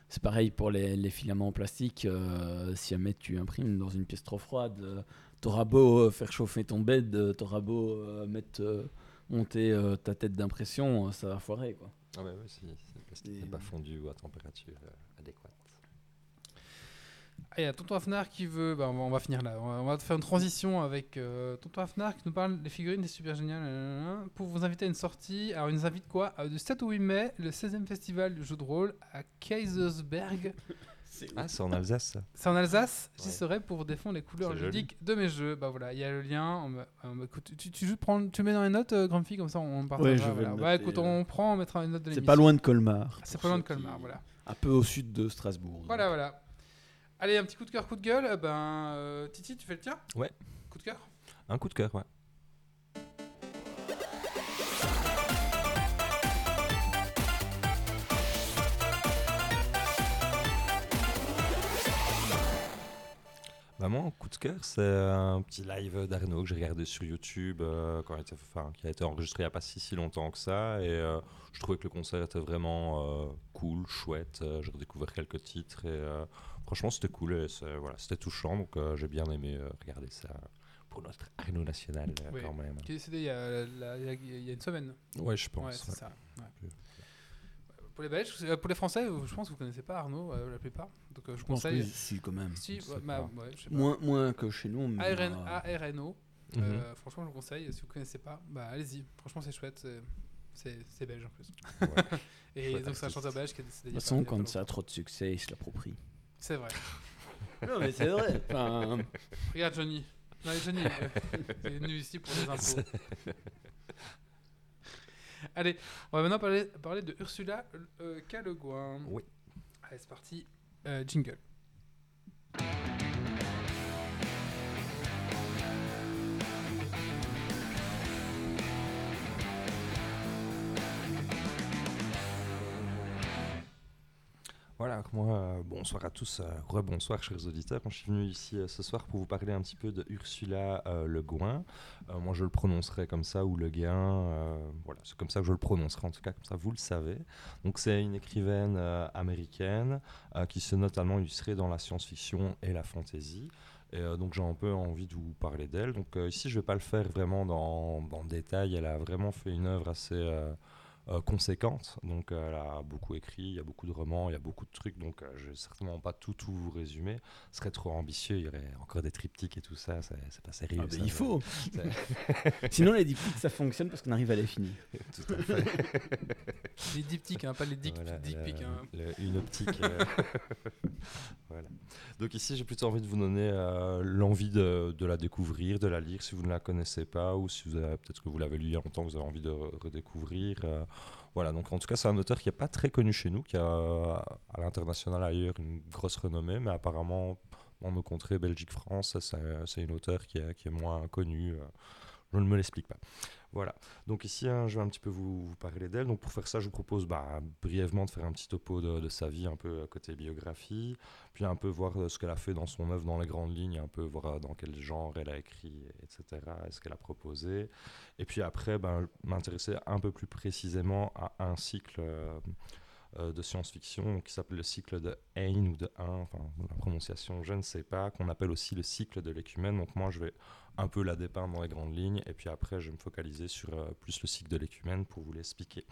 S2: C'est pareil pour les, les filaments en plastique. euh, si jamais tu imprimes dans une pièce trop froide, euh, t'auras beau euh, faire chauffer ton bed, euh, t'auras beau euh, mettre, euh, monter euh, ta tête d'impression, euh, ça va foirer. Quoi.
S3: Ah ouais, ouais, si, le n'est pas fondu à température euh, adéquate.
S1: Il y a Tonton Afnar qui veut. Bah, on, va, on va finir là. On va, on va faire une transition avec euh, Tonton Afnar qui nous parle des figurines, des super géniales. Pour vous inviter à une sortie. Alors, il nous invite quoi? Euh, Du 7 au 8 mai, le 16e festival du jeu de rôle à Kaisersberg.
S3: Ah, c'est en Alsace, ça.
S1: C'est en Alsace. J'y
S3: Ouais.
S1: serai pour défendre les couleurs ludiques de mes jeux. Bah voilà, il y a le lien. On me- on me- écoute, tu, tu, juste prends- tu mets dans les notes, euh, Grumpy, comme ça on partagera.
S2: je vais
S1: voilà. Bah
S2: noter,
S1: écoute, on prend, on mettra une note de
S2: C'est pas loin de Colmar.
S1: C'est pas loin de Colmar, voilà.
S2: Un peu au sud de Strasbourg.
S1: Voilà, voilà. Allez, un petit coup de cœur, coup de gueule. Euh, Ben, euh, Titi, tu fais le tien?
S3: Ouais.
S1: Coup de cœur?
S3: Un coup de cœur, ouais. Moi, un coup de cœur, c'est un petit live d'Arnaud que j'ai regardé sur YouTube, euh, quand il était, enfin, qui a été enregistré il n'y a pas si, si longtemps que ça. Et euh, je trouvais que le concert était vraiment euh, cool, chouette. J'ai redécouvert quelques titres et franchement, c'était cool. et voilà, c'était touchant, donc j'ai bien aimé regarder ça pour notre Arnaud national
S1: Oui.
S3: quand même.
S1: Qui est décédé il y a, il y une semaine.
S3: Ouais, je pense.
S1: ouais, c'est
S3: ouais.
S1: ça. ouais. Pour les Belges, pour les Français, je pense que vous connaissez pas Arnaud, la plupart. Donc euh, je
S2: Je pense
S1: conseille.
S2: que si, quand même.
S1: Si, ouais, bah,
S3: pas.
S1: ouais, je sais pas.
S2: Moins, moins que chez nous. mais,
S1: ARN,
S2: euh,
S1: ARNO.
S3: Mhm.
S1: Euh, franchement, je vous conseille. Si vous connaissez pas, bah allez-y. Franchement, c'est chouette. c'est- belge en plus.
S3: Ouais.
S1: Et donc, c'est un chanteur belge qui est décédé.
S2: De
S1: il
S2: toute
S1: a il
S2: façon,
S1: a
S2: quand ça a trop de succès, il se l'approprie.
S1: C'est vrai.
S2: non, mais c'est vrai. Enfin,
S1: Regarde Johnny. Non, Johnny, euh, c'est venu ici pour les impôts. Allez, on va maintenant parler, parler de Ursula euh.
S3: Oui.
S1: Allez, c'est parti. Euh, jingle.
S3: Voilà, moi, euh, bonsoir à tous, euh, rebonsoir chers auditeurs. Je suis venu ici euh, ce soir pour vous parler un petit peu de Ursula Le Guin. Moi je le prononcerai comme ça, ou Le Guin, voilà, c'est comme ça que je le prononcerai en tout cas, comme ça vous le savez. Donc c'est une écrivaine américaine qui s'est notamment illustrée dans la science-fiction et la fantasy. Et donc j'ai un peu envie de vous parler d'elle. Donc ici je vais pas le faire vraiment dans, détail, elle a vraiment fait une œuvre assez... conséquente. Donc euh, elle a beaucoup écrit, il y a beaucoup de romans, il y a beaucoup de trucs, donc euh, je vais certainement pas tout, tout vous résumer. Ce serait trop ambitieux, il y aurait encore des triptyques et tout ça, c'est pas sérieux.
S2: ah,
S3: ça,
S2: il faut. Sinon, les diptyques, ça fonctionne parce qu'on arrive à les finir.
S3: tout à fait.
S1: Les diptyques, hein, pas les dick,
S3: Voilà,
S1: pics, hein.
S3: le- une optique. euh, voilà. Donc ici, j'ai plutôt envie de vous donner euh, l'envie de, de la découvrir, de la lire si vous ne la connaissez pas ou si vous avez peut-être que vous l'avez lu il y a longtemps, vous avez envie de re- redécouvrir. euh, voilà. Donc en tout cas, c'est un auteur qui n'est pas très connu chez nous, qui a à l'international ailleurs une grosse renommée, mais apparemment dans nos contrées Belgique, France, c'est une auteure qui est, qui est moins connue. euh, je ne me l'explique pas. Voilà. Donc ici, hein, je vais un petit peu vous, parler d'elle. Donc pour faire ça, je vous propose bah, brièvement de faire un petit topo de, sa vie, un peu euh, côté biographie, puis un peu voir euh, ce qu'elle a fait dans son œuvre dans les grandes lignes, un peu voir euh, dans quel genre elle a écrit, etc., et ce qu'elle a proposé. Et puis après, ben, m'intéresser un peu plus précisément à un cycle euh, de science-fiction qui s'appelle le cycle de Hein ou de Hein, enfin la prononciation, je ne sais pas, qu'on appelle aussi le cycle de l'écumène. Donc moi, je vais un peu la dépeindre dans les grandes lignes, et puis après, je vais me focaliser sur euh, plus le cycle de l'écumène pour vous l'expliquer.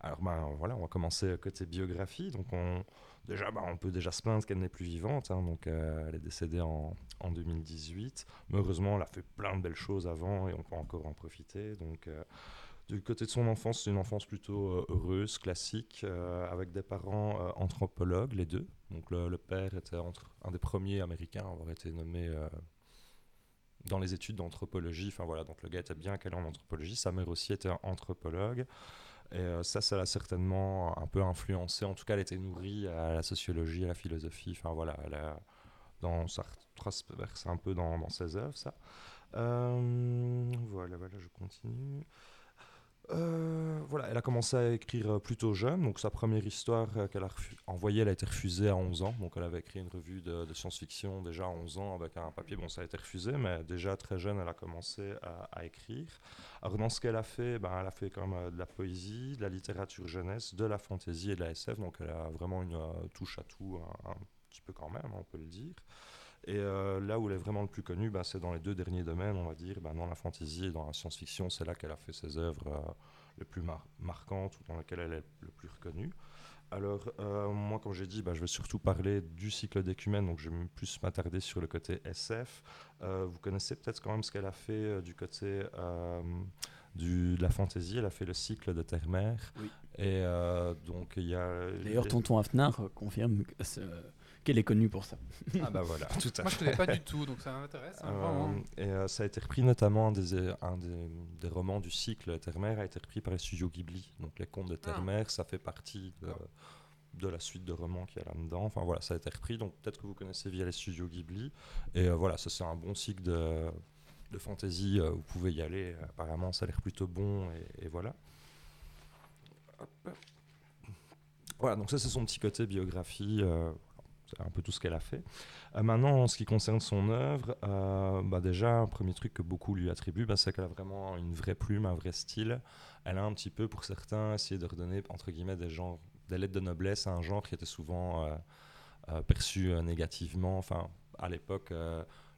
S3: Alors ben voilà, on va commencer côté biographie. Donc on, déjà, ben, on peut déjà se plaindre qu'elle n'est plus vivante. hein. donc euh, elle est décédée en, en 2018. Mais heureusement, elle a fait plein de belles choses avant et on peut encore en profiter. Donc du côté de son enfance, c'est une enfance plutôt heureuse, classique, euh, avec des parents euh, anthropologues, les deux. Donc le, père était un des premiers américains à avoir été nommé euh, dans les études d'anthropologie. Enfin voilà, donc le gars était bien calé en anthropologie. Sa mère aussi était anthropologue. Et ça, ça l'a certainement un peu influencé. En tout cas, elle était nourrie à la sociologie, à la philosophie. Enfin voilà, elle a, dans, ça retraverse un peu dans, ses œuvres, ça. Voilà, voilà, je continue. Euh, voilà, elle a commencé à écrire euh, plutôt jeune, donc sa première histoire euh, qu'elle a envoyée, elle a été refusée à 11 ans, donc elle avait écrit une revue de, science-fiction déjà à 11 ans avec un papier, bon ça a été refusé, mais déjà très jeune elle a commencé à, écrire. Alors dans ce qu'elle a fait, ben, elle a fait quand même de la poésie, de la littérature jeunesse, de la fantaisie et de la SF, donc elle a vraiment une touche à tout, un, un petit peu quand même, on peut le dire. Et euh, là où elle est vraiment le plus connue, ben, c'est dans les deux derniers domaines, on va dire, ben, dans la fantasy et dans la science-fiction, c'est là qu'elle a fait ses œuvres euh, les plus mar- marquantes ou dans lesquelles elle est le plus reconnue. Alors, euh, moi, comme j'ai dit, bah, je vais surtout parler du cycle d'écumène, donc je vais plus m'attarder sur le côté SF. Euh, vous connaissez peut-être quand même ce qu'elle a fait euh, du côté euh, du, de la fantaisie. Elle a fait le cycle de Terre-Mère.
S2: Oui.
S3: Et euh, donc, il y a.
S2: D'ailleurs, tonton Afnar euh, confirme que c'est- qu'elle est connue pour ça.
S3: Ah, bah voilà, tout à
S1: Moi, je
S3: fait.
S1: connais pas du tout, donc ça m'intéresse. hein,
S3: Euh, et euh, ça a été repris notamment, un des, un des, des romans du cycle Terre-Mère a été repris par les studios Ghibli. Donc les contes de Terre-Mère, ça fait partie de,
S1: D'accord.
S3: de la suite de romans qu'il y a là-dedans. Enfin voilà, ça a été repris, donc peut-être que vous connaissez via les studios Ghibli. Et euh, voilà, ça c'est un bon cycle de, de fantasy, euh, vous pouvez y aller. Apparemment, ça a l'air plutôt bon, et, et voilà. Hop. Voilà, donc ça c'est son petit côté biographie. euh, un peu tout ce qu'elle a fait. Euh, maintenant, en ce qui concerne son œuvre, euh, bah déjà, un premier truc que beaucoup lui attribuent, bah, c'est qu'elle a vraiment une vraie plume, un vrai style. Elle a un petit peu, pour certains, essayé de redonner, entre guillemets, des, genres, des lettres de noblesse à un genre qui était souvent euh, perçu négativement. Enfin, à l'époque,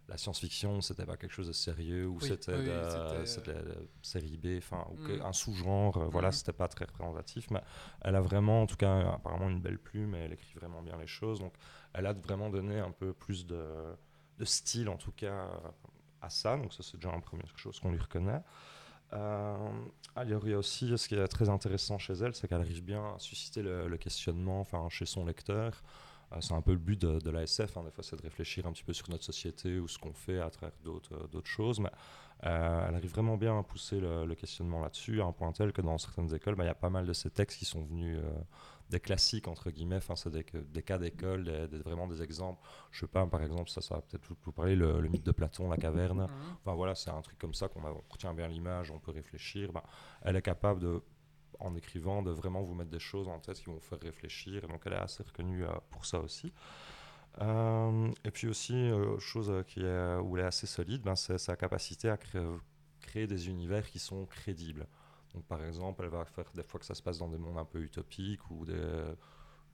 S3: la science-fiction, c'était pas quelque chose de sérieux, ou
S1: Oui,
S3: c'était
S1: oui,
S3: série B, enfin,
S1: Mhm.
S3: un sous-genre. euh, Voilà,
S1: Mhm.
S3: c'était pas très représentatif, mais elle a vraiment, en tout cas, apparemment une belle plume, et elle écrit vraiment bien les choses. Donc, elle a vraiment donné un peu plus de, style, en tout cas, à ça. Donc, ça, c'est déjà une première chose qu'on lui reconnaît. Euh, alors, il y a aussi ce qui est très intéressant chez elle, c'est qu'elle arrive bien à susciter le, questionnement enfin, chez son lecteur. Euh, c'est un peu le but de, de la hein, des fois, c'est de réfléchir un petit peu sur notre société ou ce qu'on fait à travers d'autres euh, choses. Mais euh, elle arrive vraiment bien à pousser le, questionnement là-dessus, à un point tel que dans certaines écoles, bah, il y a pas mal de ces textes qui sont venus des classiques, entre guillemets, enfin, c'est des, des cas d'école, des- des- vraiment des exemples. Je sais pas, par exemple, ça, ça va peut-être vous, parler, le, le mythe de Platon, la caverne.
S1: Mhm.
S3: Enfin voilà, c'est un truc comme ça qu'on retient bien l'image, on peut réfléchir. Bah, elle est capable de, en écrivant, de vraiment vous mettre des choses en tête qui vont vous faire réfléchir. Donc elle est assez reconnue euh, pour ça aussi. Euh, et puis aussi, euh, chose qui est, où elle est assez solide, ben, c'est sa capacité à créer, créer des univers qui sont crédibles. Donc par exemple, elle va faire des fois que ça se passe dans des mondes un peu utopiques ou des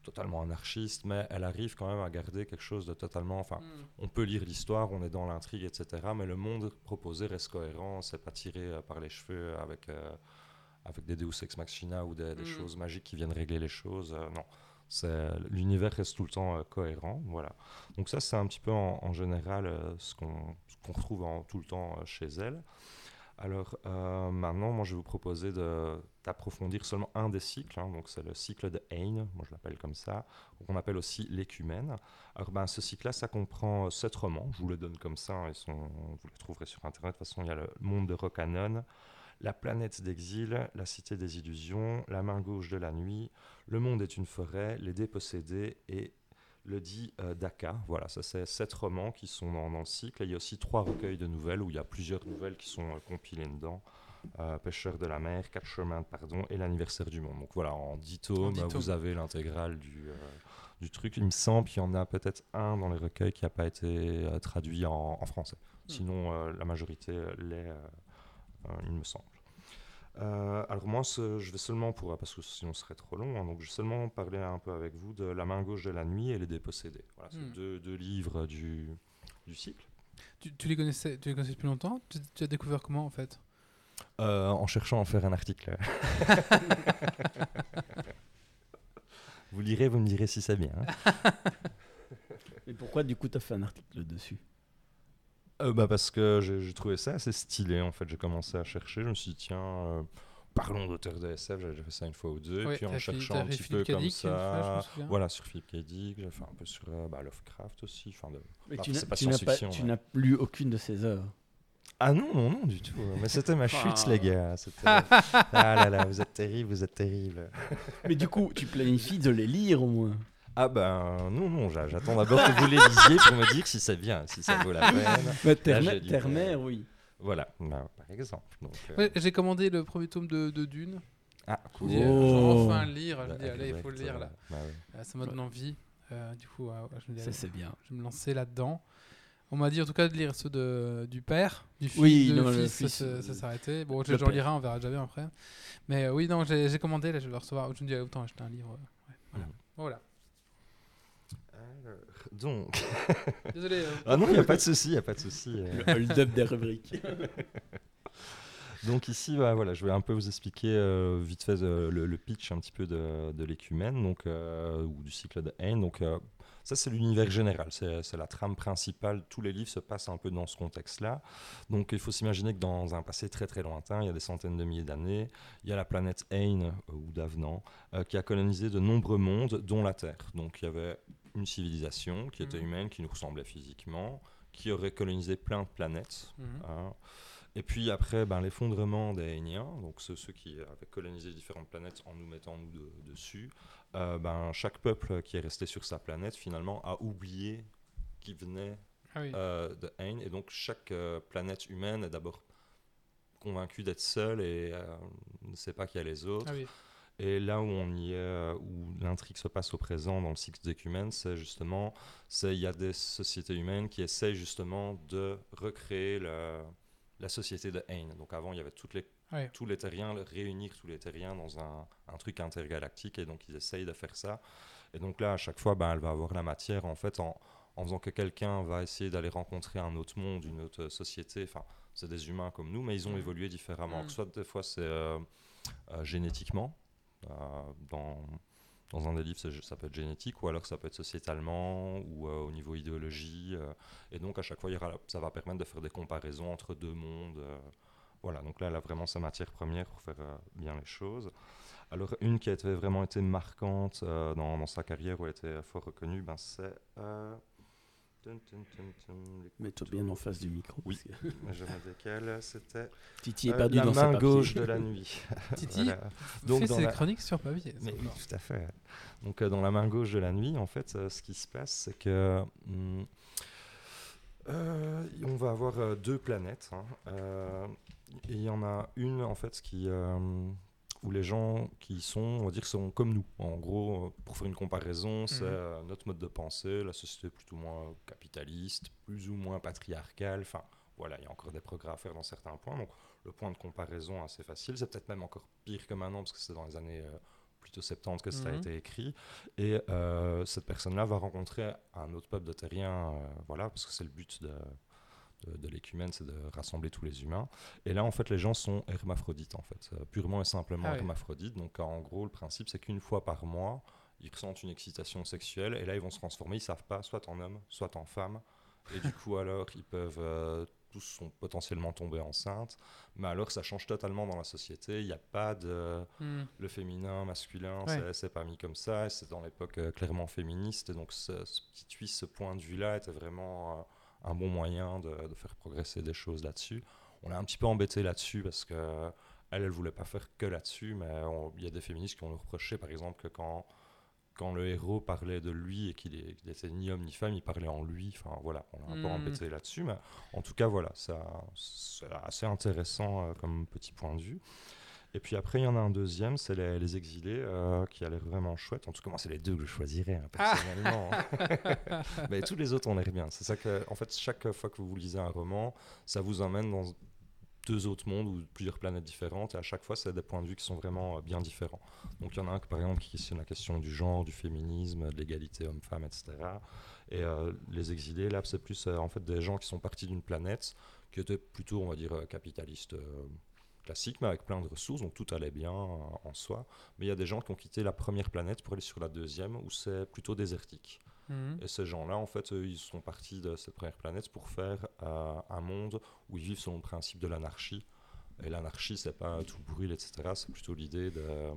S3: totalement anarchistes, mais elle arrive quand même à garder quelque chose de totalement, enfin,
S1: Mhm.
S3: on peut lire l'histoire, on est dans l'intrigue, etc. Mais le monde proposé reste cohérent, c'est pas tiré euh, par les cheveux avec, euh, avec des Deus Ex Machina ou des, des
S1: Mhm.
S3: choses magiques qui viennent régler les choses. euh, non, l'univers reste tout le temps cohérent. Voilà. Donc ça, c'est un petit peu en, en général ce qu'on qu'on retrouve en, tout le temps chez elle. Alors euh, maintenant, moi, je vais vous proposer d'approfondir seulement un des cycles. hein. donc c'est le cycle de Heine, moi je l'appelle comme ça, qu'on appelle aussi l'écumène. Alors ben, ce cycle-là, ça comprend euh, sept romans. Je vous les donne comme ça. hein, ils sont, vous les trouverez sur Internet. De toute façon, il y a le monde de Rocanon, la planète d'exil, la cité des illusions, la main gauche de la nuit, le monde est une forêt, les dépossédés et le dit euh, Daka. Voilà, ça c'est sept romans qui sont dans, dans le cycle. Et il y a aussi trois recueils de nouvelles où il y a plusieurs nouvelles qui sont euh, compilées dedans. Euh, Pêcheur de la mer, Quatre chemins, pardon, et l'anniversaire du monde. Donc voilà, en dix tomes, vous avez l'intégrale du, euh, du truc. Il me semble qu'il y en a peut-être un dans les recueils qui n'a pas été traduit en, en français. Sinon, euh, la majorité l'est, il me semble. Euh, alors moi, je vais seulement pour parce que sinon ce serait trop long. hein, donc je vais seulement parler un peu avec vous de La main gauche de la nuit et Les dépossédés. Voilà, c'est
S1: Hmm.
S3: deux, deux livres du, du cycle.
S1: Tu, tu les connaissais, tu les connaissais depuis longtemps? Tu, tu as découvert comment en fait?
S3: Euh, en cherchant à en faire un article. vous lirez, vous me direz si c'est bien. hein.
S2: Et pourquoi du coup tu as fait un article dessus?
S3: Euh, bah parce que j'ai trouvé ça assez stylé en fait. J'ai commencé à chercher, je me suis dit tiens, euh, parlons d'auteurs de SF, j'avais déjà fait ça une fois ou deux,
S1: Ouais,
S3: et puis en cherchant un petit
S1: Philippe
S3: peu comme
S1: fois,
S3: ça, voilà sur Philippe K. Dick, j'ai fait un peu sur euh, bah, Lovecraft aussi, enfin de...
S2: Mais
S3: Bah,
S2: tu
S3: c'est
S2: n'as lu aucune de ses œuvres.
S3: Ah non non non du tout, mais c'était ma chute
S2: Ah.
S3: les gars, c'était- ah là là, vous êtes terrible, vous êtes terrible.
S2: Mais du coup, tu planifies de les lire au moins.
S3: Ah ben non non, j'a- j'attends d'abord que vous les lisiez pour me dire si c'est bien, si ça vaut la peine.
S2: Mais
S3: j'ai
S2: Terre-Mère, oui.
S3: Voilà, bah, par exemple. Euh,
S1: Ouais, J'ai commandé le premier tome de, de Dune.
S3: Ah cool.
S2: Oh.
S1: je vais enfin le lire. Je
S3: Bah,
S1: me dis, allez, il faut le lire là.
S3: bah ouais.
S1: Euh, Ça m'a donné envie. Euh, du coup, ouais, je me dis,
S2: Ça
S1: allez,
S2: c'est bien.
S1: je vais me lancer là-dedans. On m'a dit en tout cas de lire ceux de, du père, du fils,
S2: Oui,
S1: de
S2: non, le
S1: fils,
S2: fils,
S1: ça,
S2: euh,
S1: ça s'est arrêté. Bon, j'en lirai un, on verra déjà bien après. Mais euh, oui, non, j'ai j'ai commandé, là je vais le recevoir. Je me dis, ah, autant acheter un livre. ouais, voilà. Voilà.
S3: Donc.
S1: Désolé. euh,
S3: Ah non, il n'y a pas de souci, il n'y a pas de souci. euh.
S2: Le hold-up des rubriques.
S3: Donc ici, bah, voilà, je vais un peu vous expliquer euh, vite fait euh, le, le pitch un petit peu de, de l'écumène, donc euh, ou du cycle de Haine. Donc euh, ça, c'est l'univers général, c'est c'est la trame principale. Tous les livres se passent un peu dans ce contexte-là. Donc il faut s'imaginer que dans un passé très très lointain, il y a des centaines de milliers d'années, il y a la planète Haine euh, ou Davenant euh, qui a colonisé de nombreux mondes, dont la Terre. Donc il y avait une civilisation qui était
S1: Mhm.
S3: humaine, qui nous ressemblait physiquement, qui aurait colonisé plein de planètes.
S1: Mhm.
S3: hein. Et puis après, ben, l'effondrement des Hainiens, donc ceux, ceux qui avaient colonisé différentes planètes en nous mettant nous de- dessus, euh, ben, chaque peuple qui est resté sur sa planète finalement a oublié qu'il venait
S1: Ah oui.
S3: euh, de Hain. Et donc chaque euh, planète humaine est d'abord convaincue d'être seule et ne sait pas qu'il y a les autres.
S1: Ah oui.
S3: Et là où on y est, euh, où l'intrigue se passe au présent dans le cycle d'Écumène, c'est justement, c'est il y a des sociétés humaines qui essayent justement de recréer le- la société de Hain. Donc avant, il y avait toutes les,
S1: Ouais.
S3: tous les terriens, réunir tous les terriens dans un, un truc intergalactique, et donc ils essayent de faire ça. Et donc là, à chaque fois, ben, elle va avoir la matière, en fait, en, en faisant que quelqu'un va essayer d'aller rencontrer un autre monde, une autre société. Enfin, c'est des humains comme nous, mais ils ont évolué différemment.
S1: Mhm.
S3: Soit des fois, c'est euh, euh, génétiquement. Euh, dans, dans un des livres, ça peut être génétique, ou alors ça peut être sociétalement, ou euh, au niveau idéologie. euh, et donc, à chaque fois, ça va permettre de faire des comparaisons entre deux mondes. voilà, donc là, elle a vraiment sa matière première pour faire bien les choses. Alors, une qui a été, vraiment été marquante dans, dans sa carrière, où elle était fort reconnue, ben, c'est...
S2: Mets-toi bien en face du micro.
S3: Oui. Je me décale, c'était
S2: Titi est
S3: euh,
S2: perdu
S3: La
S2: dans sa
S3: main gauche de la nuit.
S1: Titi
S3: Voilà.
S1: Donc fait
S3: dans
S1: ses
S3: la-
S1: chroniques sur papier.
S3: Mais oui, tout à fait. Donc, euh, dans la main gauche de la nuit, en fait, euh, ce qui se passe, c'est que hum, euh, on va avoir euh, deux planètes. hein, euh, et il y en a une, en fait, qui, euh, où les gens qui sont, on va dire, sont comme nous. En gros, pour faire une comparaison, c'est
S1: Mhm.
S3: euh, notre mode de pensée, la société est plus ou moins capitaliste, plus ou moins patriarcale. Enfin, voilà, il y a encore des progrès à faire dans certains points. Donc, le point de comparaison assez facile. C'est peut-être même encore pire que maintenant, parce que c'est dans les années euh, plutôt 70 que ça a
S1: Mhm.
S3: été écrit. Et euh, cette personne-là va rencontrer un autre peuple de terriens, euh, voilà, parce que c'est le but de, de, de l'écumène, c'est de rassembler tous les humains. Et là, en fait, les gens sont hermaphrodites, en fait, euh, purement et simplement
S1: Ah oui.
S3: hermaphrodites. Donc, en gros, le principe, c'est qu'une fois par mois, ils ressentent une excitation sexuelle, et là, ils vont se transformer, ils savent pas, soit en homme, soit en femme. Et du coup, alors, ils peuvent euh, tous sont potentiellement tombés enceintes, mais alors ça change totalement dans la société. Il n'y a pas de
S1: Hmm.
S3: le féminin, masculin,
S1: Ouais.
S3: c'est- pas mis comme ça. C'est dans l'époque euh, clairement féministe, et donc ce, ce petit twist, ce point de vue-là était vraiment euh, un bon moyen de, de faire progresser des choses là-dessus. On est un petit peu embêté là-dessus parce que elle, elle voulait pas faire que là-dessus, mais il y a des féministes qui ont reproché, par exemple, que quand quand le héros parlait de lui et qu'il est- qu'il était ni homme ni femme, il parlait en lui. Enfin voilà, on est un peu
S1: Hmm.
S3: embêté là-dessus, mais en tout cas voilà, ça c'est assez intéressant euh, comme petit point de vue. Et puis après, il y en a un deuxième, c'est les, les exilés, euh, qui a l'air vraiment chouette. En tout cas, moi, c'est les deux que je choisirais, hein, personnellement. Mais tous les autres ont l'air bien. C'est ça que, en fait, chaque fois que vous lisez un roman, ça vous emmène dans deux autres mondes ou plusieurs planètes différentes. Et à chaque fois, c'est des points de vue qui sont vraiment euh, bien différents. Donc, il y en a un, par exemple, qui questionne la question du genre, du féminisme, de l'égalité homme-femme, etc. Et euh, les exilés, là, c'est plus en fait des gens qui sont partis d'une planète qui était plutôt, on va dire, capitaliste. Classique, mais avec plein de ressources, donc tout allait bien euh, en soi. Mais il y a des gens qui ont quitté la première planète pour aller sur la deuxième, où c'est plutôt désertique.
S1: Hmm.
S3: Et ces gens-là, en fait, ils sont partis de cette première planète pour faire euh, un monde où ils vivent selon le principe de l'anarchie. Et l'anarchie, c'est pas tout brûle, etc. C'est plutôt l'idée de, euh,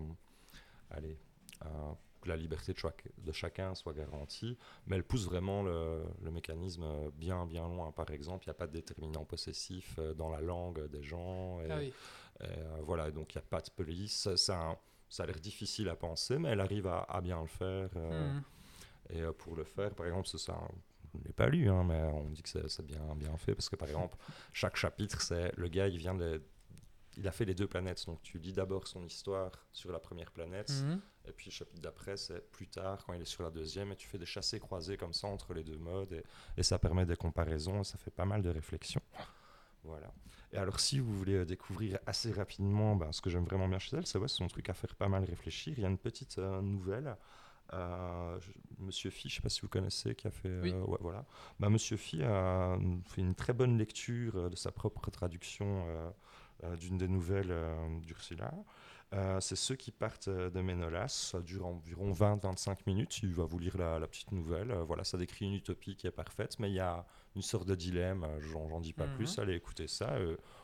S3: allez, euh, que la liberté de, chaque- de chacun soit garantie, mais elle pousse vraiment le, le mécanisme bien, bien loin. Par exemple, il n'y a pas de déterminant possessif euh, dans la langue des gens. Et,
S1: Ah oui.
S3: et, euh, voilà, donc il n'y a pas de police. Ça, ça a un- ça a l'air difficile à penser, mais elle arrive à, à bien le faire. euh,
S1: Hmm.
S3: et pour le faire, par exemple, c'est ça. Je ne l'ai pas lu, hein, mais on dit que c'est c'est bien, bien fait parce que, par exemple, chaque chapitre, c'est le gars, il vient de. Il a fait les deux planètes. Donc, tu lis d'abord son histoire sur la première planète,
S1: Hmm.
S3: et puis le chapitre d'après, c'est plus tard, quand il est sur la deuxième, et tu fais des chassés croisés comme ça entre les deux modes, et, et ça permet des comparaisons, et ça fait pas mal de réflexions. Voilà. Et alors, si vous voulez euh, découvrir assez rapidement ben, ce que j'aime vraiment bien chez elle, c'est ouais, son truc à faire pas mal réfléchir. Il y a une petite euh, nouvelle Euh, Monsieur Phi, je sais pas si vous connaissez, qui a fait.
S1: Oui.
S3: euh, ouais, voilà. Bah, Monsieur Phi a fait une très bonne lecture de sa propre traduction d'une des nouvelles euh, d'Ursula. Euh, c'est ceux qui partent euh, de Ménolas. Ça dure environ 20-25 minutes. Il va vous lire la, la petite nouvelle. Euh, voilà, ça décrit une utopie qui est parfaite, mais il y a une sorte de dilemme. euh, J'en j'en dis pas
S1: Mhm.
S3: plus. Allez écouter ça.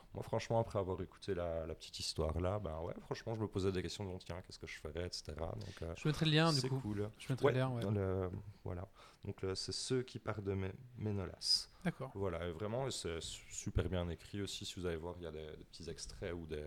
S3: Euh, moi, franchement, après avoir écouté la, la petite histoire là, ben ouais, franchement, je me posais des questions. Donc, tiens, qu'est-ce que je ferais, etc. Donc, euh,
S1: Je mettrai le lien du
S3: c'est
S1: coup.
S3: cool.
S1: Je mettrai
S3: Ouais,
S1: le lien, ouais.
S3: le- voilà. Donc le- c'est ceux qui partent de Mé- Ménolas.
S1: D'accord.
S3: Voilà, et vraiment, c'est su- super bien écrit aussi. Si vous allez voir, il y a des, des petits extraits ou des.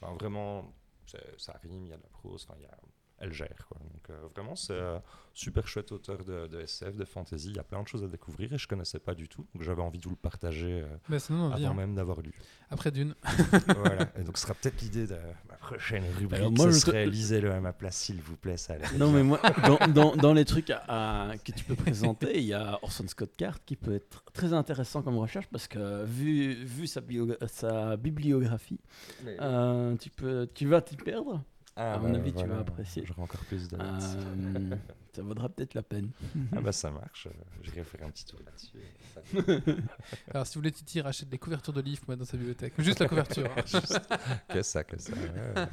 S3: Enfin, vraiment, c'est- ça rime, il y a de la prose, enfin, il y a. Elle gère, quoi. Donc, euh, vraiment, c'est euh, super chouette auteur de, de SF, de fantasy. Il y a plein de choses à découvrir et je connaissais pas du tout. Donc, j'avais envie de vous le partager euh,
S1: envie.
S3: avant
S1: hein.
S3: même d'avoir lu.
S1: Après d'une.
S3: voilà. Et donc, ce sera peut-être l'idée de ma prochaine rubrique.
S2: Alors, moi,
S3: ce serait lisez-le à ma place, s'il vous plaît. Ça a l'air
S2: Non,
S3: bien.
S2: mais moi, dans, dans, dans les trucs à- à- que tu peux présenter, il y a Orson Scott Card qui peut être très intéressant comme recherche parce que vu, vu sa, bio- sa bibliographie,
S3: Mais-
S2: euh, tu, peux, tu vas t'y perdre.
S3: Ah,
S2: À mon avis, tu vas apprécier.
S3: J'aurai encore plus de notes.
S2: Euh, ça vaudra peut-être la peine.
S3: Ah bah ça marche, j'irai faire un petit tour là-dessus.
S1: Alors, si vous voulez, Titi rachète des couvertures de livres pour mettre dans sa bibliothèque. Juste la couverture. hein.
S3: que ça, que ça. ouais.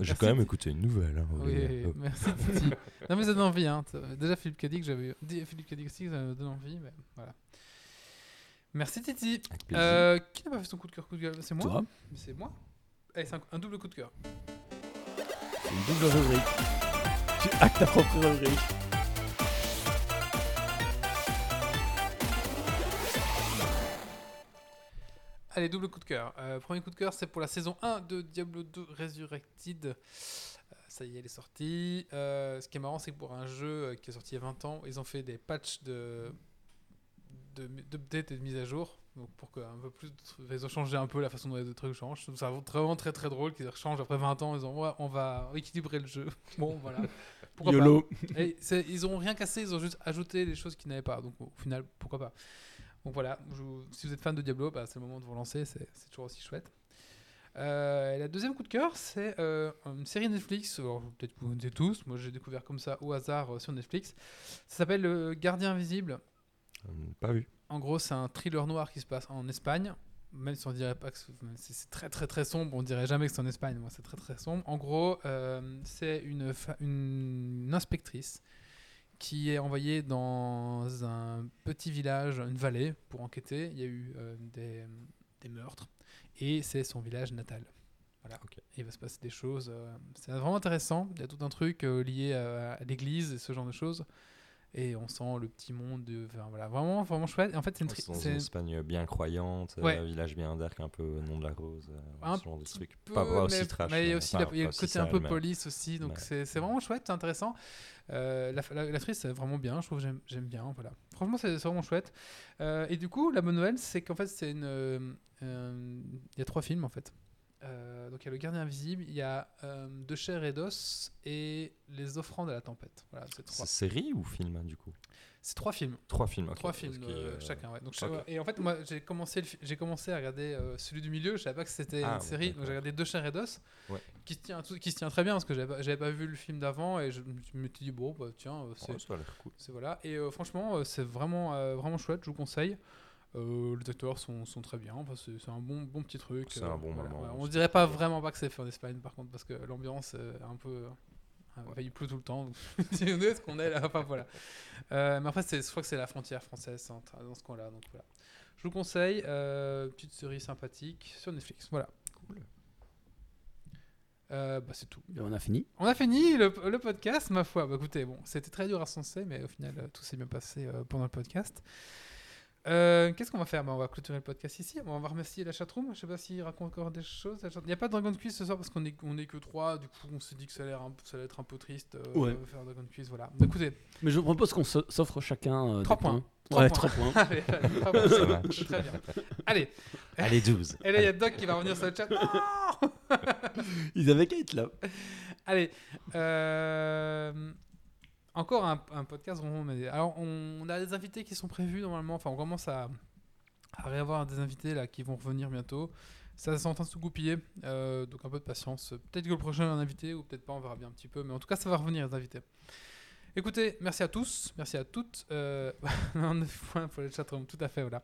S3: J'ai
S1: Merci,
S3: quand même écouté une nouvelle. Hein,
S1: Oui.
S3: Oh.
S1: merci Titi. Non mais ça donne envie. Hein. Déjà Philippe Cadic, j'avais dit Philippe Cadic aussi, ça donne envie. Mais voilà. Merci Titi. Euh, qui n'a pas fait son coup de cœur, coup de gueule? C'est moi. C'est moi. Allez, un, un double coup de cœur.
S2: une double rubrique. Tu actes ta propre rubrique.
S1: Allez, double coup de cœur. Euh, premier coup de cœur, c'est pour la saison 1 de Diablo 2 Resurrected. Euh, ça y est, elle est sortie. Euh, ce qui est marrant, c'est que pour un jeu qui est sorti il y a 20 ans, ils ont fait des patchs de- d'update et de mise à jour. Donc pour que un peu plus, ils ont changé un peu la façon dont les trucs changent. Je trouve ça vraiment très très drôle qu'ils changent après 20 ans. Ils ont ouais, on va équilibrer le jeu. Bon voilà. Pourquoi pas.
S2: YOLO.
S1: Et c'est- ils ont rien cassé, ils ont juste ajouté les choses qu'ils n'avaient pas. Donc au final, pourquoi pas. Donc voilà, je si vous êtes fan de Diablo, bah, c'est le moment de vous lancer, c'est toujours aussi chouette. Euh, et la deuxième coup de cœur, c'est euh, une série Netflix, peut-être que vous connaissez tous, moi j'ai découvert comme ça au hasard euh, sur Netflix. Ça s'appelle Gardien Invisible.
S3: Euh, Pas vu.
S1: En gros, c'est un thriller noir qui se passe en Espagne. Même si on dirait pas que c'est très très très sombre, on dirait jamais que c'est en Espagne. Moi, c'est très très sombre. En gros, euh, c'est une, inspectrice qui est envoyée dans un petit village, une vallée, pour enquêter. Il y a eu euh, des, des meurtres et c'est son village natal. Voilà.
S3: Ok.
S1: Et il va se passer des choses. euh, c'est vraiment intéressant. Il y a tout un truc lié à, à l'église et ce genre de choses. Et on sent le petit monde. De, enfin, voilà, vraiment, vraiment chouette. Et en fait, c'est une, tri-
S3: C'est dans
S1: c'est-
S3: une Espagne bien croyante, euh,
S1: Ouais.
S3: village bien dark, un peu nom de la rose, euh,
S1: Un
S3: ce genre de
S1: petit
S3: truc.
S1: peu,
S3: Pas, pas aussi
S1: mais,
S3: trash.
S1: mais il y a
S3: mais-
S1: aussi
S3: enfin,
S1: la- il y a
S3: pas
S1: le côté un peu
S3: mais-
S1: police aussi, donc
S3: mais-
S1: c'est c'est vraiment chouette, c'est intéressant. Euh, la- la- L'actrice est vraiment bien, je trouve j'aime- j'aime bien, voilà. Franchement, c'est c'est vraiment chouette. Euh, et du coup, la bonne nouvelle, c'est qu'en fait, c'est une, il y a trois films en fait. Euh, donc il y a Le Gardien Invisible, il y a euh, De chair et d'os et Les Offrandes à la tempête. Voilà, c'est trois.
S3: Série ou film, hein, du coup?
S1: C'est trois films.
S3: Trois films.
S1: Trois films euh, chacun, ouais. Donc, et en fait, moi, j'ai commencé, j'ai commencé à regarder euh, celui du milieu. Je savais pas que c'était
S3: Ah,
S1: une
S3: ouais,
S1: série. Donc, j'ai regardé Deux chairs et d'os,
S3: Ouais.
S1: qui se tient, qui se tient très bien parce que j'avais pas, pas vu le film d'avant et je me je me suis dit bon, bah tiens, euh, c'est,
S3: l'air cool.
S1: voilà. Et franchement, c'est vraiment, vraiment chouette. Je vous conseille. Euh, les acteurs sont, sont très bien. Enfin, c'est, c'est un bon, bon petit truc.
S3: C'est
S1: euh,
S3: un bon
S1: voilà,
S3: moment, c'est
S1: On dirait pas vraiment pas que c'est fait en Espagne, par contre, parce que l'ambiance est un peu. euh, enfin, il pleut tout le temps. donc on est ce qu'on est là. Enfin voilà. Euh, mais après, c'est- je crois que c'est la frontière française dans ce coin-là. Donc voilà. Je vous conseille, euh, petite série sympathique sur Netflix. Voilà.
S3: Cool.
S1: Euh, bah, c'est tout.
S2: Et on a fini.
S1: On a fini le, le podcast, ma foi. Bah, écoutez, bon, c'était très dur à censer, mais au final, euh, tout s'est bien passé euh, pendant le podcast. Euh, Qu'est-ce qu'on va faire? Bah, On va clôturer le podcast ici. On va remercier la chatroom. Je sais pas s'il raconte encore des choses. Il n'y a pas de Dragon Quiz ce soir parce qu'on est, on est que trois. Du coup, on s'est dit que ça allait, un- ça allait être un peu triste euh,
S2: Ouais.
S1: de faire Dragon Quiz. Voilà. Écoutez,
S2: Mais je propose qu'on s'offre chacun euh,
S1: Trois
S2: des
S1: points.
S2: points.
S1: Trois
S2: ouais,
S1: points.
S2: trois points.
S1: allez, allez, points. Très bien. Allez,
S3: Allez, 12.
S1: et là, il y a Doc qui va revenir sur le chat. Non
S2: Ils avaient qu'à être là.
S1: Allez, euh, encore un, podcast vraiment. Alors, on, on a des invités qui sont prévus normalement. Enfin, on commence à, réavoir des invités là qui vont revenir bientôt. Ça c'est en train de se goupiller, euh, donc un peu de patience. Peut-être que le prochain est un invité ou peut-être pas, on verra bien un petit peu. Mais en tout cas, ça va revenir les invités. Écoutez, merci à tous, merci à toutes. Euh, 9 points pour le chatroom, tout à fait, voilà.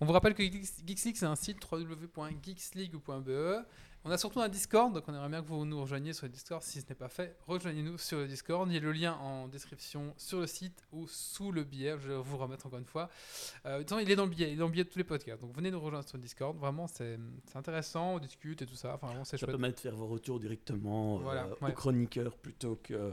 S1: On vous rappelle que Geeks League, c'est un site www.geeksleague.be. On a surtout un Discord, donc on aimerait bien que vous nous rejoigniez sur le Discord. Si ce n'est pas fait, rejoignez-nous sur le Discord. Il y a le lien en description sur le site ou sous le billet. Je vais vous remettre encore une fois. Euh, de toute façon, il est dans le billet, il est dans le billet de tous les podcasts. Donc venez nous rejoindre sur le Discord. Vraiment, c'est intéressant, on discute et tout ça. Enfin, vraiment, c'est
S2: Ça
S1: chouette.
S2: permet de faire vos retours directement euh,
S1: Voilà,
S2: aux
S1: ouais.
S2: chroniqueurs plutôt que euh,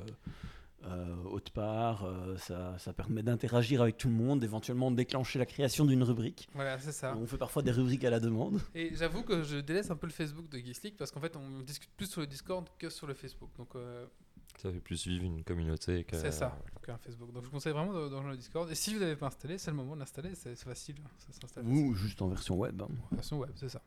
S2: autre part. Euh, ça, ça permet d'interagir avec tout le monde, éventuellement de déclencher la création d'une rubrique.
S1: Voilà, c'est ça.
S2: On fait parfois des rubriques à la demande.
S1: Et j'avoue que je délaisse un peu le Facebook de Geeks League parce qu'en fait, on discute plus sur le Discord que sur le Facebook. Donc, euh,
S3: Ça fait plus vivre une communauté que.
S1: c'est ça, qu'un Facebook. Donc, je vous conseille vraiment de, de rejoindre le Discord. Et si vous n'avez pas installé, c'est le moment de l'installer. C'est facile. Ça s'installe
S2: Ou juste en version web. hein.
S1: En version web, c'est ça.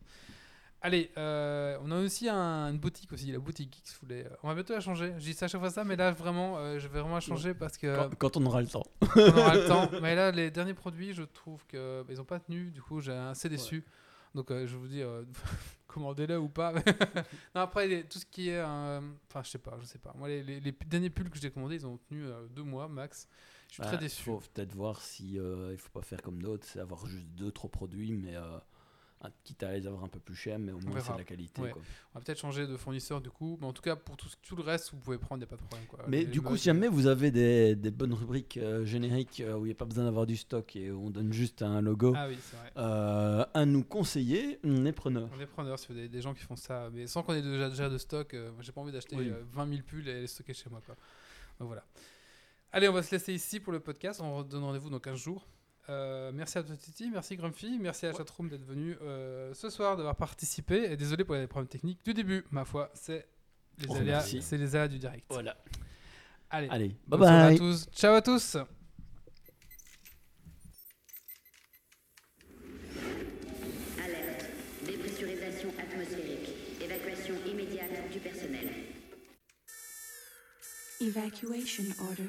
S1: Allez, euh, on a aussi un- une boutique aussi, la boutique Geeks. vous voulez- On va bientôt la changer. Je dis ça à chaque fois ça, mais là vraiment, euh, je vais vraiment la changer parce que
S2: Quand, quand on aura le temps.
S1: on aura le temps. Mais là, les derniers produits, je trouve que bah, ils ont pas tenu. Du coup, j'ai assez déçu. Donc, euh, je vous dis, euh, commandez-le ou pas. non, après, les- tout ce qui est, enfin, je sais pas, je sais pas. Moi, les, les- les derniers pulls que j'ai commandés, ils ont tenu deux mois max. Je suis
S2: Bah,
S1: très déçu.
S2: faut peut-être voir si il faut pas faire comme d'autres, c'est avoir juste deux trois produits, mais quitte à les avoir un peu plus chers, mais au moins c'est de la qualité.
S1: Ouais.
S2: quoi.
S1: On va peut-être changer de fournisseur du coup. Mais en tout cas, pour tout, le reste, vous pouvez prendre, il n'y a pas de problème. Quoi.
S2: Mais
S1: Les
S2: du coup, si jamais vous avez des, des bonnes rubriques euh, génériques euh, où il n'y a pas besoin d'avoir du stock et où on donne juste un logo
S1: Ah oui, c'est vrai.
S2: euh, à nous conseiller, on est preneur.
S1: On est preneurs si vous avez des gens qui font ça, mais sans qu'on ait déjà, déjà de stock. euh, j'ai pas envie d'acheter
S2: Oui.
S1: euh, 20 000 pulls et les stocker chez moi. Quoi. Donc voilà. Allez, on va se laisser ici pour le podcast. On donne rendez-vous dans 15 jours. Euh, merci à toi Titi, merci Grumpy, merci à la chatroom d'être venu euh, ce soir, d'avoir participé. Et désolé pour les problèmes techniques du début, ma foi, c'est les
S2: On
S1: aléas, c'est les aléas du direct.
S2: Voilà.
S1: Allez,
S2: Allez, bye
S1: bonne soirée à
S2: bye.
S1: tous. Ciao à tous.
S4: Alerte. Dépressurisation atmosphérique. Évacuation immédiate du personnel.
S5: Evacuation order.